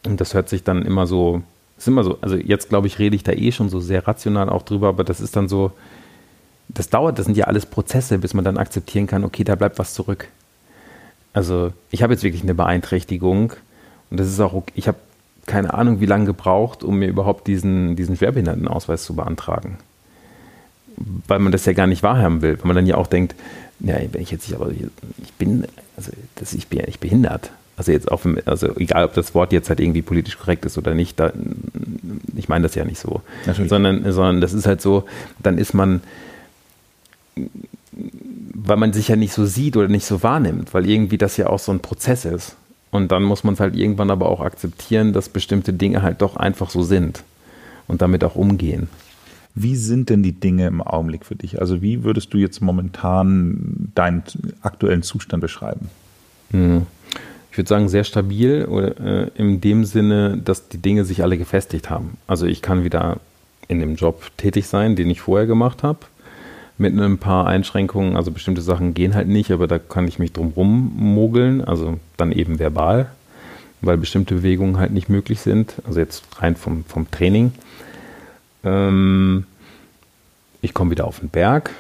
[SPEAKER 1] Und das hört sich dann immer so, ist immer so, also jetzt glaube ich, rede ich da eh schon so sehr rational auch drüber, aber das ist dann so, das dauert, das sind ja alles Prozesse, bis man dann akzeptieren kann, okay, da bleibt was zurück. Also ich habe jetzt wirklich eine Beeinträchtigung und das ist auch, okay. ich habe keine Ahnung, wie lange gebraucht, um mir überhaupt diesen, diesen Schwerbehindertenausweis zu beantragen. weil man das ja gar nicht wahrhaben will, weil man dann ja auch denkt, ja, wenn ich jetzt nicht, aber ich bin, also das, ich bin ja nicht behindert. Also jetzt auch, also egal, ob das Wort jetzt halt irgendwie politisch korrekt ist oder nicht, da, ich meine das ja nicht so, Natürlich. sondern, sondern das ist halt so, dann ist man, weil man sich ja nicht so sieht oder nicht so wahrnimmt, weil irgendwie das ja auch so ein Prozess ist. Und dann muss man es halt irgendwann aber auch akzeptieren, dass bestimmte Dinge halt doch einfach so sind und damit auch umgehen.
[SPEAKER 2] Wie sind denn die Dinge im Augenblick für dich? Also wie würdest du jetzt momentan deinen aktuellen Zustand beschreiben?
[SPEAKER 1] Hm. Ich würde sagen, sehr stabil oder, äh, in dem Sinne, dass die Dinge sich alle gefestigt haben. Also ich kann wieder in dem Job tätig sein, den ich vorher gemacht habe mit ein paar Einschränkungen. Also bestimmte Sachen gehen halt nicht, aber da kann ich mich drum mogeln. Also dann eben verbal, weil bestimmte Bewegungen halt nicht möglich sind. Also jetzt rein vom, vom Training. Ähm, ich komme wieder auf den Berg,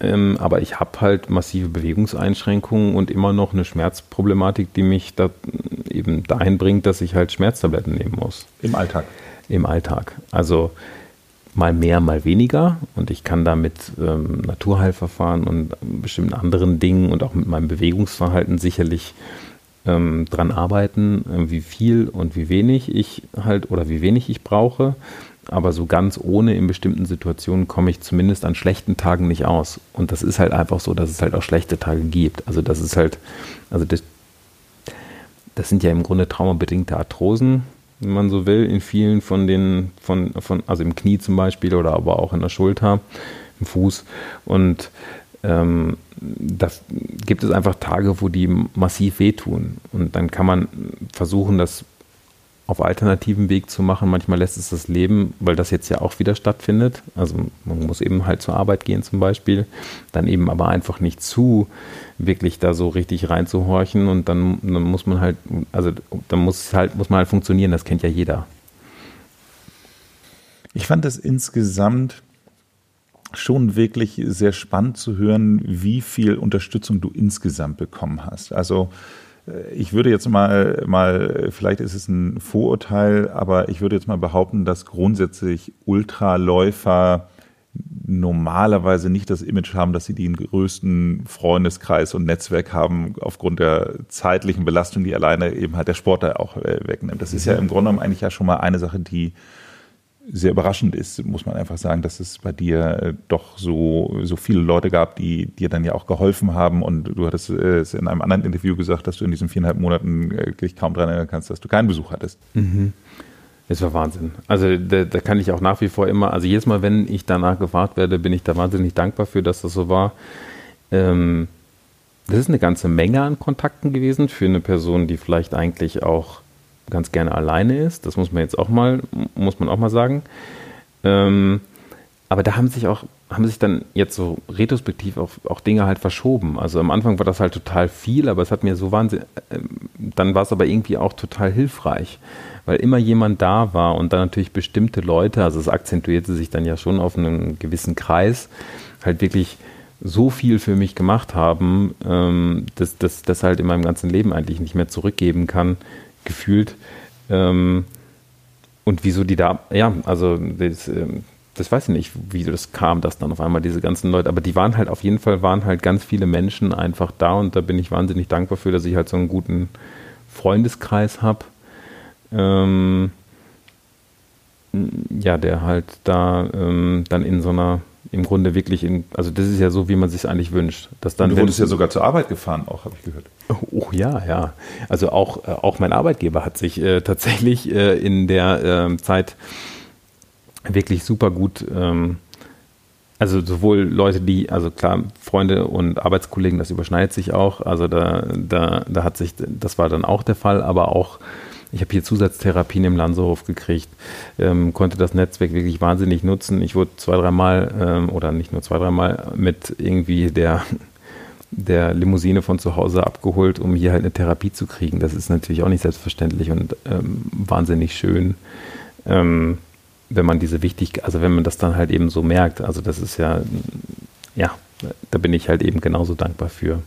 [SPEAKER 1] ähm, aber ich habe halt massive Bewegungseinschränkungen und immer noch eine Schmerzproblematik, die mich da eben dahin bringt, dass ich halt Schmerztabletten nehmen muss.
[SPEAKER 2] Im Alltag?
[SPEAKER 1] Im Alltag. Also mal mehr, mal weniger. Und ich kann da mit ähm, Naturheilverfahren und bestimmten anderen Dingen und auch mit meinem Bewegungsverhalten sicherlich ähm, dran arbeiten, äh, wie viel und wie wenig ich halt oder wie wenig ich brauche. Aber so ganz ohne in bestimmten Situationen komme ich zumindest an schlechten Tagen nicht aus. Und das ist halt einfach so, dass es halt auch schlechte Tage gibt. Also das ist halt, also das, das sind ja im Grunde traumabedingte Arthrosen, wenn man so will, in vielen von den, von, von, also im Knie zum Beispiel oder aber auch in der Schulter, im Fuß. Und ähm, da gibt es einfach Tage, wo die massiv wehtun. Und dann kann man versuchen, das auf alternativen Weg zu machen. Manchmal lässt es das Leben, weil das jetzt ja auch wieder stattfindet. Also man muss eben halt zur Arbeit gehen zum Beispiel, dann eben aber einfach nicht zu wirklich da so richtig reinzuhorchen und dann, dann muss man halt, also dann muss halt, muss man halt funktionieren, das kennt ja jeder.
[SPEAKER 2] Ich fand das insgesamt schon wirklich sehr spannend zu hören, wie viel Unterstützung du insgesamt bekommen hast. Also ich würde jetzt mal, mal, vielleicht ist es ein Vorurteil, aber ich würde jetzt mal behaupten, dass grundsätzlich Ultraläufer normalerweise nicht das Image haben, dass sie den größten Freundeskreis und Netzwerk haben, aufgrund der zeitlichen Belastung, die alleine eben halt der Sport da auch äh, wegnimmt. Das ist ja im Grunde genommen eigentlich ja schon mal eine Sache, die sehr überraschend ist, muss man einfach sagen, dass es bei dir äh, doch so, so viele Leute gab, die dir dann ja auch geholfen haben. Und du hattest äh, es in einem anderen Interview gesagt, dass du in diesen viereinhalb Monaten dich kaum daran erinnern kannst, dass du keinen Besuch hattest.
[SPEAKER 1] Mhm. Das war Wahnsinn. Also da, da, kann ich auch nach wie vor immer, also jedes Mal, wenn ich danach gefragt werde, bin ich da wahnsinnig dankbar für, dass das so war. Ähm, das ist eine ganze Menge an Kontakten gewesen für eine Person, die vielleicht eigentlich auch ganz gerne alleine ist. Das muss man jetzt auch mal, muss man auch mal sagen. Ähm, aber da haben sich auch, haben sich dann jetzt so retrospektiv auch, auch Dinge halt verschoben. Also am Anfang war das halt total viel, aber es hat mir so wahnsinnig, äh, dann war es aber irgendwie auch total hilfreich, weil immer jemand da war und dann natürlich bestimmte Leute, also es akzentuierte sich dann ja schon auf einen gewissen Kreis, halt wirklich so viel für mich gemacht haben, ähm, dass das halt in meinem ganzen Leben eigentlich nicht mehr zurückgeben kann, gefühlt. Ähm, und wieso die da, ja, also das, ähm, das weiß ich nicht, wie das kam, dass dann auf einmal diese ganzen Leute, aber die waren halt auf jeden Fall, waren halt ganz viele Menschen einfach da und da bin ich wahnsinnig dankbar für, dass ich halt so einen guten Freundeskreis habe. Ähm, ja, der halt da ähm, dann in so einer im Grunde wirklich in, also das ist ja so, wie man sich eigentlich wünscht. Dass dann,
[SPEAKER 2] du wurdest ja sogar zur Arbeit gefahren, auch habe ich gehört.
[SPEAKER 1] Oh, oh, ja, ja. Also auch, äh, auch mein Arbeitgeber hat sich äh, tatsächlich äh, in der äh, Zeit wirklich super gut, ähm, also sowohl Leute, die, also klar, Freunde und Arbeitskollegen, das überschneidet sich auch. Also da, da, da hat sich, das war dann auch der Fall, aber auch ich habe hier Zusatztherapien im Landshof gekriegt, ähm, konnte das Netzwerk wirklich wahnsinnig nutzen. Ich wurde zwei, dreimal ähm, oder nicht nur zwei, dreimal mit irgendwie der, der Limousine von zu Hause abgeholt, um hier halt eine Therapie zu kriegen. Das ist natürlich auch nicht selbstverständlich und ähm, wahnsinnig schön, ähm, wenn man diese wichtig, also wenn man das dann halt eben so merkt. Also das ist ja, ja, da bin ich halt eben genauso dankbar für.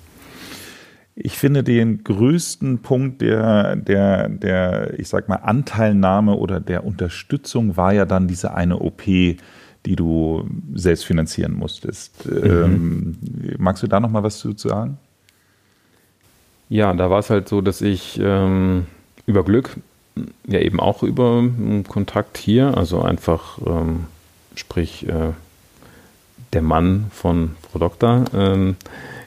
[SPEAKER 2] Ich finde den größten Punkt der, der, der, ich sag mal, Anteilnahme oder der Unterstützung war ja dann diese eine OP, die du selbst finanzieren musstest. Mhm. Ähm, magst du da noch mal was zu sagen?
[SPEAKER 1] Ja, da war es halt so, dass ich ähm, über Glück, ja eben auch über Kontakt hier, also einfach, ähm, sprich, äh, der Mann von Frau Doktor, ähm,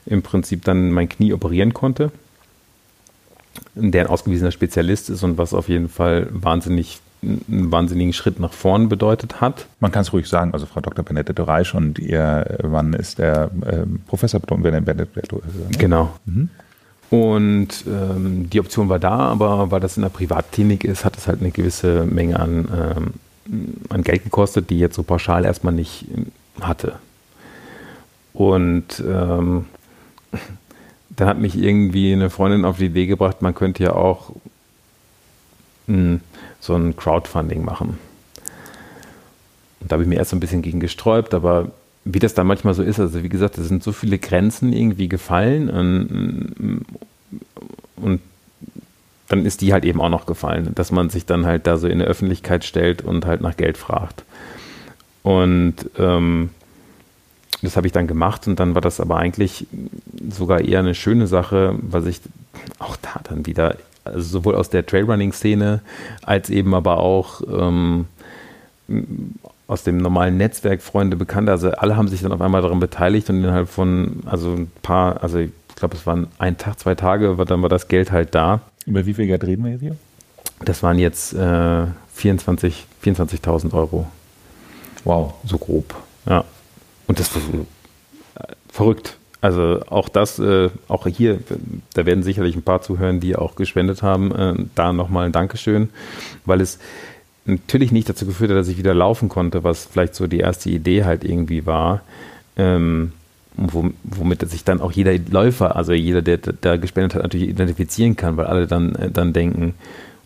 [SPEAKER 1] im Prinzip dann mein Knie operieren konnte, der ein ausgewiesener Spezialist ist und was auf jeden Fall wahnsinnig einen wahnsinnigen Schritt nach vorn bedeutet hat.
[SPEAKER 2] Man kann es ruhig sagen, also Frau Dr. Benedette Reisch und ihr Mann ist der äh, Professor Benedette.
[SPEAKER 1] Ne? Genau. Mhm. Und ähm, die Option war da, aber weil das in der Privatklinik ist, hat es halt eine gewisse Menge an, ähm, an Geld gekostet, die jetzt so pauschal erstmal nicht hatte. Und ähm, dann hat mich irgendwie eine Freundin auf die Idee gebracht, man könnte ja auch mh, hm, so ein Crowdfunding machen. Und da habe ich mir erst so ein bisschen gegen gesträubt, aber wie das da manchmal so ist, also wie gesagt, es sind so viele Grenzen irgendwie gefallen und, und dann ist die halt eben auch noch gefallen, dass man sich dann halt da so in der Öffentlichkeit stellt und halt nach Geld fragt. Und ähm, das habe ich dann gemacht und dann war das aber eigentlich sogar eher eine schöne Sache, weil ich auch da dann wieder, also sowohl aus der Trailrunning-Szene als eben aber auch ähm, aus dem normalen Netzwerk, Freunde, Bekannte, also alle haben sich dann auf einmal daran beteiligt und innerhalb von, also ein paar, also ich glaube, es waren ein Tag, zwei Tage, dann war das Geld halt da.
[SPEAKER 2] Über wie viel Geld reden wir jetzt hier?
[SPEAKER 1] Das waren jetzt äh, 24.000 24 Euro.
[SPEAKER 2] Wow.
[SPEAKER 1] So grob, ja. Und das war äh, verrückt. Also auch das, äh, auch hier, da werden sicherlich ein paar zuhören, die auch gespendet haben. Äh, da nochmal ein Dankeschön, weil es natürlich nicht dazu geführt hat, dass ich wieder laufen konnte, was vielleicht so die erste Idee halt irgendwie war. Ähm, womit sich dann auch jeder Läufer, also jeder, der da gespendet hat, natürlich identifizieren kann, weil alle dann, äh, dann denken,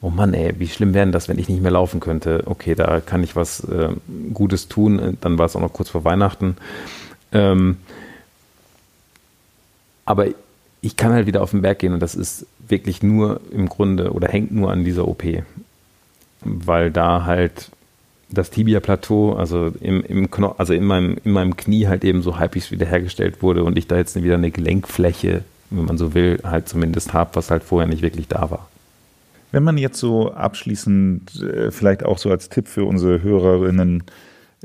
[SPEAKER 1] oh Mann, ey, wie schlimm wäre das, wenn ich nicht mehr laufen könnte? Okay, da kann ich was äh, Gutes tun. Dann war es auch noch kurz vor Weihnachten. Ähm, aber ich kann halt wieder auf den Berg gehen und das ist wirklich nur im Grunde oder hängt nur an dieser OP weil da halt das Tibia-Plateau, also im, im also in meinem, in meinem Knie halt eben so halbwegs wiederhergestellt wurde und ich da jetzt wieder eine Gelenkfläche, wenn man so will, halt zumindest habe, was halt vorher nicht wirklich da war.
[SPEAKER 2] Wenn man jetzt so abschließend äh, vielleicht auch so als Tipp für unsere Hörerinnen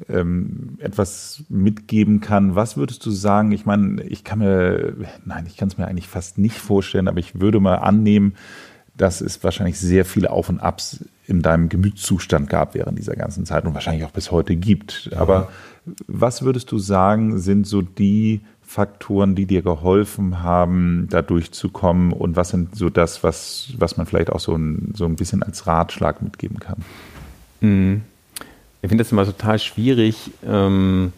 [SPEAKER 2] ähm, etwas mitgeben kann, was würdest du sagen? Ich meine, ich kann mir, nein, ich kann es mir eigentlich fast nicht vorstellen, aber ich würde mal annehmen, dass es wahrscheinlich sehr viele Auf und Abs in deinem Gemütszustand gab während dieser ganzen Zeit und wahrscheinlich auch bis heute gibt. Aber was würdest du sagen, sind so die Faktoren, die dir geholfen haben, da durchzukommen? Und was sind so das, was, was man vielleicht auch so ein, so ein bisschen als Ratschlag mitgeben kann?
[SPEAKER 1] Mhm. Ich finde das immer total schwierig, ähm,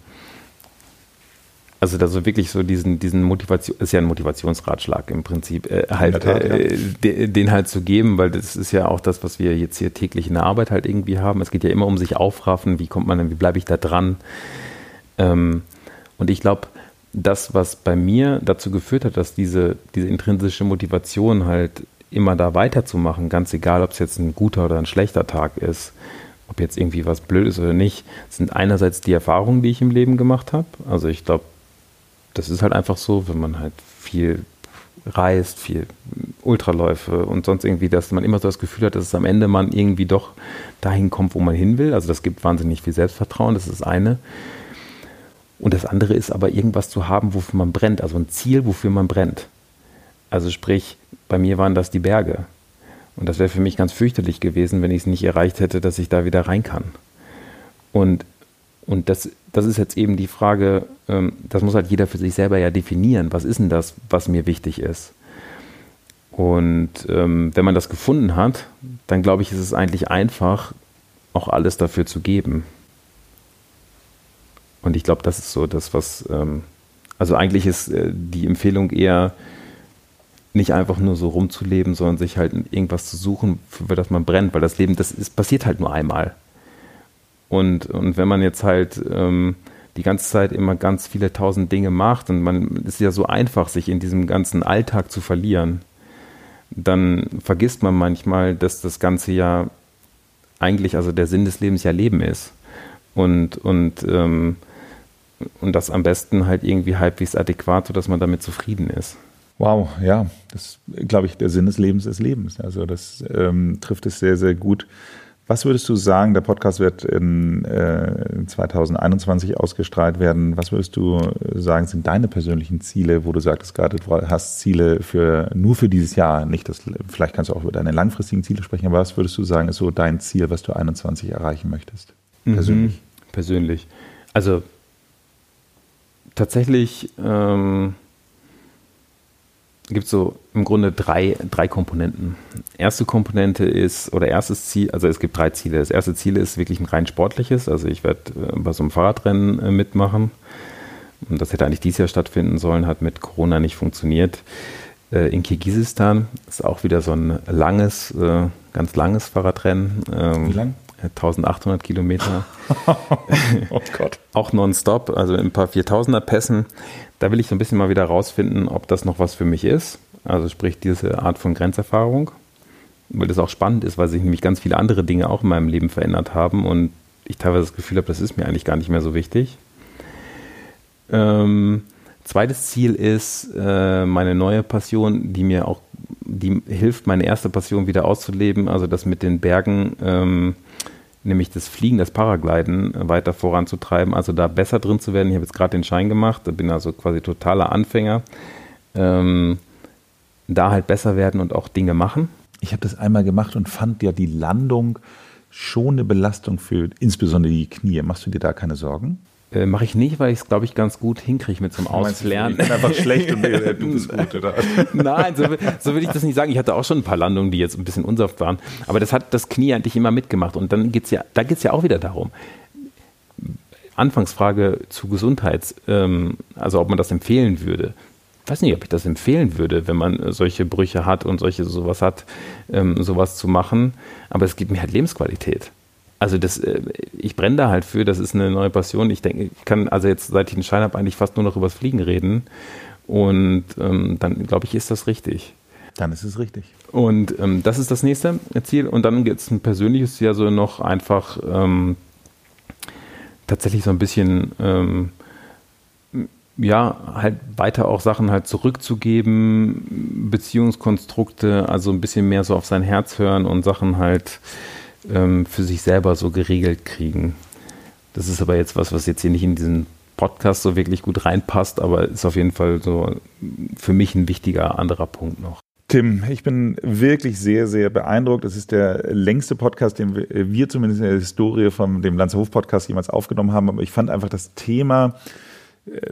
[SPEAKER 1] also da so wirklich so diesen, diesen Motivation, ist ja ein Motivationsratschlag im Prinzip, äh, halt, Tat, äh, ja. den halt zu geben, weil das ist ja auch das, was wir jetzt hier täglich in der Arbeit halt irgendwie haben. Es geht ja immer um sich aufraffen, wie kommt man denn, wie bleibe ich da dran? Ähm, und ich glaube, das, was bei mir dazu geführt hat, dass diese, diese intrinsische Motivation halt immer da weiterzumachen, ganz egal, ob es jetzt ein guter oder ein schlechter Tag ist, ob jetzt irgendwie was blöd ist oder nicht, sind einerseits die Erfahrungen, die ich im Leben gemacht habe. Also ich glaube, das ist halt einfach so, wenn man halt viel reist, viel Ultraläufe und sonst irgendwie, dass man immer so das Gefühl hat, dass es am Ende man irgendwie doch dahin kommt, wo man hin will. Also das gibt wahnsinnig viel Selbstvertrauen, das ist das eine. Und das andere ist aber irgendwas zu haben, wofür man brennt, also ein Ziel, wofür man brennt. Also sprich, bei mir waren das die Berge. Und das wäre für mich ganz fürchterlich gewesen, wenn ich es nicht erreicht hätte, dass ich da wieder rein kann. Und und das, das ist jetzt eben die Frage, ähm, das muss halt jeder für sich selber ja definieren. Was ist denn das, was mir wichtig ist? Und ähm, wenn man das gefunden hat, dann glaube ich, ist es eigentlich einfach, auch alles dafür zu geben. Und ich glaube, das ist so das, was, ähm, also eigentlich ist äh, die Empfehlung eher, nicht einfach nur so rumzuleben, sondern sich halt irgendwas zu suchen, für das man brennt, weil das Leben, das ist, passiert halt nur einmal. Und, und wenn man jetzt halt ähm, die ganze Zeit immer ganz viele tausend Dinge macht und man ist ja so einfach, sich in diesem ganzen Alltag zu verlieren, dann vergisst man manchmal, dass das Ganze ja eigentlich, also der Sinn des Lebens ja Leben ist. Und, und, ähm, und das am besten halt irgendwie halbwegs adäquat, sodass man damit zufrieden ist.
[SPEAKER 2] Wow, ja, das glaube ich, der Sinn des Lebens ist Lebens. Also das ähm, trifft es sehr, sehr gut. Was würdest du sagen, der Podcast wird in äh, 2021 ausgestrahlt werden. Was würdest du sagen, sind deine persönlichen Ziele, wo du sagtest gerade, du hast Ziele für nur für dieses Jahr, nicht das, vielleicht kannst du auch über deine langfristigen Ziele sprechen, aber was würdest du sagen, ist so dein Ziel, was du 21 erreichen möchtest?
[SPEAKER 1] Persönlich. Mhm, persönlich. Also tatsächlich ähm, gibt es so im Grunde drei, drei Komponenten. Erste Komponente ist, oder erstes Ziel, also es gibt drei Ziele. Das erste Ziel ist wirklich ein rein sportliches, also ich werde äh, bei so einem Fahrradrennen äh, mitmachen. Und das hätte eigentlich dieses Jahr stattfinden sollen, hat mit Corona nicht funktioniert. Äh, in Kirgisistan ist auch wieder so ein langes, ganz langes Fahrradrennen.
[SPEAKER 2] Ähm, Wie lang?
[SPEAKER 1] 1800 Kilometer. oh Gott. auch nonstop, also in ein paar 4000er Pässen. Da will ich so ein bisschen mal wieder rausfinden, ob das noch was für mich ist. Also sprich diese Art von Grenzerfahrung. Weil das auch spannend ist, weil sich nämlich ganz viele andere Dinge auch in meinem Leben verändert haben und ich teilweise das Gefühl habe, das ist mir eigentlich gar nicht mehr so wichtig. Ähm, zweites Ziel ist äh, meine neue Passion, die mir auch, die hilft, meine erste Passion wieder auszuleben, also das mit den Bergen ähm, nämlich das Fliegen, das Paragliden weiter voranzutreiben, also da besser drin zu werden. Ich habe jetzt gerade den Schein gemacht, bin also quasi totaler Anfänger. Ähm, da halt besser werden und auch Dinge machen.
[SPEAKER 2] Ich habe das einmal gemacht und fand ja die Landung schon eine Belastung für insbesondere die Knie. Machst du dir da keine Sorgen?
[SPEAKER 1] Äh, Mache ich nicht, weil ich es, glaube ich, ganz gut hinkriege mit so einem Auslernen. Ich
[SPEAKER 2] bin einfach schlecht und äh, du bist gut,
[SPEAKER 1] oder? Nein, so, so würde ich das nicht sagen. Ich hatte auch schon ein paar Landungen, die jetzt ein bisschen unsanft waren. Aber das hat das Knie eigentlich immer mitgemacht. Und dann geht's ja, da geht es ja auch wieder darum. Anfangsfrage zu Gesundheits, ähm, also ob man das empfehlen würde. Ich weiß nicht, ob ich das empfehlen würde, wenn man solche Brüche hat und solche sowas hat, ähm, sowas zu machen. Aber es gibt mir halt Lebensqualität also das, äh, ich brenne da halt für, das ist eine neue Passion. Ich denke, ich kann also jetzt, seit ich einen Schein habe, eigentlich fast nur noch übers Fliegen reden. Und ähm, dann, glaube ich, ist das richtig.
[SPEAKER 2] Dann ist es richtig.
[SPEAKER 1] Und ähm, das ist das nächste Ziel. Und dann gibt es ein persönliches Ziel, also noch einfach ähm, tatsächlich so ein bisschen, ähm, ja, halt weiter auch Sachen halt zurückzugeben, Beziehungskonstrukte, also ein bisschen mehr so auf sein Herz hören und Sachen halt ähm, für sich selber so geregelt kriegen. Das ist aber jetzt was, was jetzt hier nicht in diesen Podcast so wirklich gut reinpasst, aber ist auf jeden Fall so für mich ein wichtiger anderer Punkt noch.
[SPEAKER 2] Tim, ich bin wirklich sehr, sehr beeindruckt. Es ist der längste Podcast, den wir zumindest in der Historie von dem Lanzerhof Podcast jemals aufgenommen haben. Aber ich fand einfach das Thema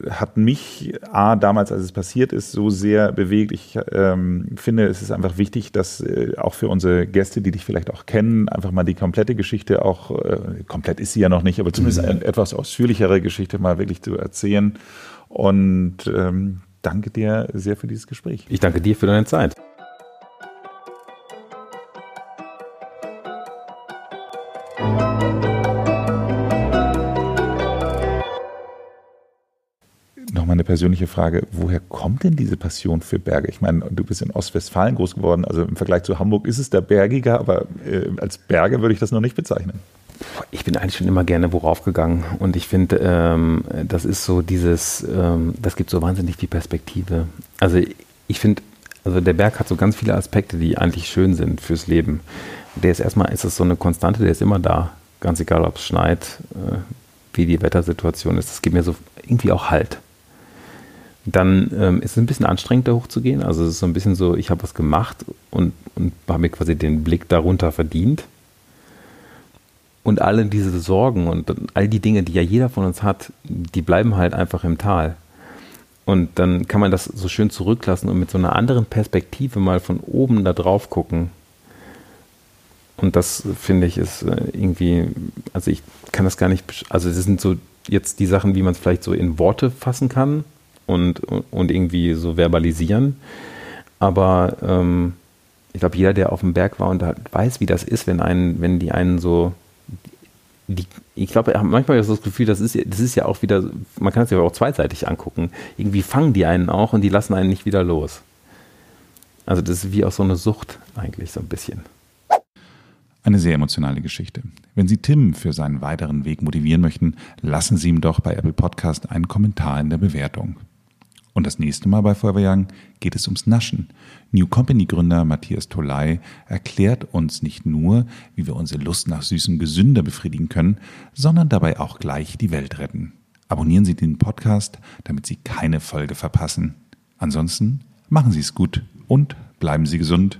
[SPEAKER 2] hat mich A, damals, als es passiert ist, so sehr bewegt. Ich ähm, finde, es ist einfach wichtig, dass äh, auch für unsere Gäste, die dich vielleicht auch kennen, einfach mal die komplette Geschichte auch, äh, komplett ist sie ja noch nicht, aber zumindest mhm. eine etwas ausführlichere Geschichte mal wirklich zu erzählen. Und ähm, danke dir sehr für dieses Gespräch.
[SPEAKER 1] Ich danke dir für deine Zeit.
[SPEAKER 2] Persönliche Frage, woher kommt denn diese Passion für Berge? Ich meine, du bist in Ostwestfalen groß geworden, also im Vergleich zu Hamburg ist es der Bergiger, aber äh, als Berge würde ich das noch nicht bezeichnen.
[SPEAKER 1] Ich bin eigentlich schon immer gerne worauf gegangen und ich finde, ähm, das ist so dieses, ähm, das gibt so wahnsinnig viel Perspektive. Also ich finde, also der Berg hat so ganz viele Aspekte, die eigentlich schön sind fürs Leben. Der ist erstmal, ist es so eine Konstante, der ist immer da, ganz egal, ob es schneit, äh, wie die Wettersituation ist. Das gibt mir so irgendwie auch Halt. Dann ähm, ist es ein bisschen anstrengend, da hochzugehen. Also es ist so ein bisschen so, ich habe was gemacht und, und habe mir quasi den Blick darunter verdient. Und alle diese Sorgen und all die Dinge, die ja jeder von uns hat, die bleiben halt einfach im Tal. Und dann kann man das so schön zurücklassen und mit so einer anderen Perspektive mal von oben da drauf gucken. Und das finde ich ist äh, irgendwie, also ich kann das gar nicht, also das sind so jetzt die Sachen, wie man es vielleicht so in Worte fassen kann und, und irgendwie so verbalisieren. Aber ähm, ich glaube, jeder, der auf dem Berg war und da weiß, wie das ist, wenn einen, wenn die einen so die, ich glaube, manchmal habe ich das Gefühl, das ist, das ist ja auch wieder, man kann es ja auch zweiseitig angucken. Irgendwie fangen die einen auch und die lassen einen nicht wieder los. Also das ist wie auch so eine Sucht eigentlich so ein bisschen.
[SPEAKER 2] Eine sehr emotionale Geschichte. Wenn Sie Tim für seinen weiteren Weg motivieren möchten, lassen Sie ihm doch bei Apple Podcast einen Kommentar in der Bewertung. Und das nächste Mal bei Feuerwehrjagen geht es ums Naschen. New Company Gründer Matthias Tolai erklärt uns nicht nur, wie wir unsere Lust nach süßem gesünder befriedigen können, sondern dabei auch gleich die Welt retten. Abonnieren Sie den Podcast, damit Sie keine Folge verpassen. Ansonsten machen Sie es gut und bleiben Sie gesund.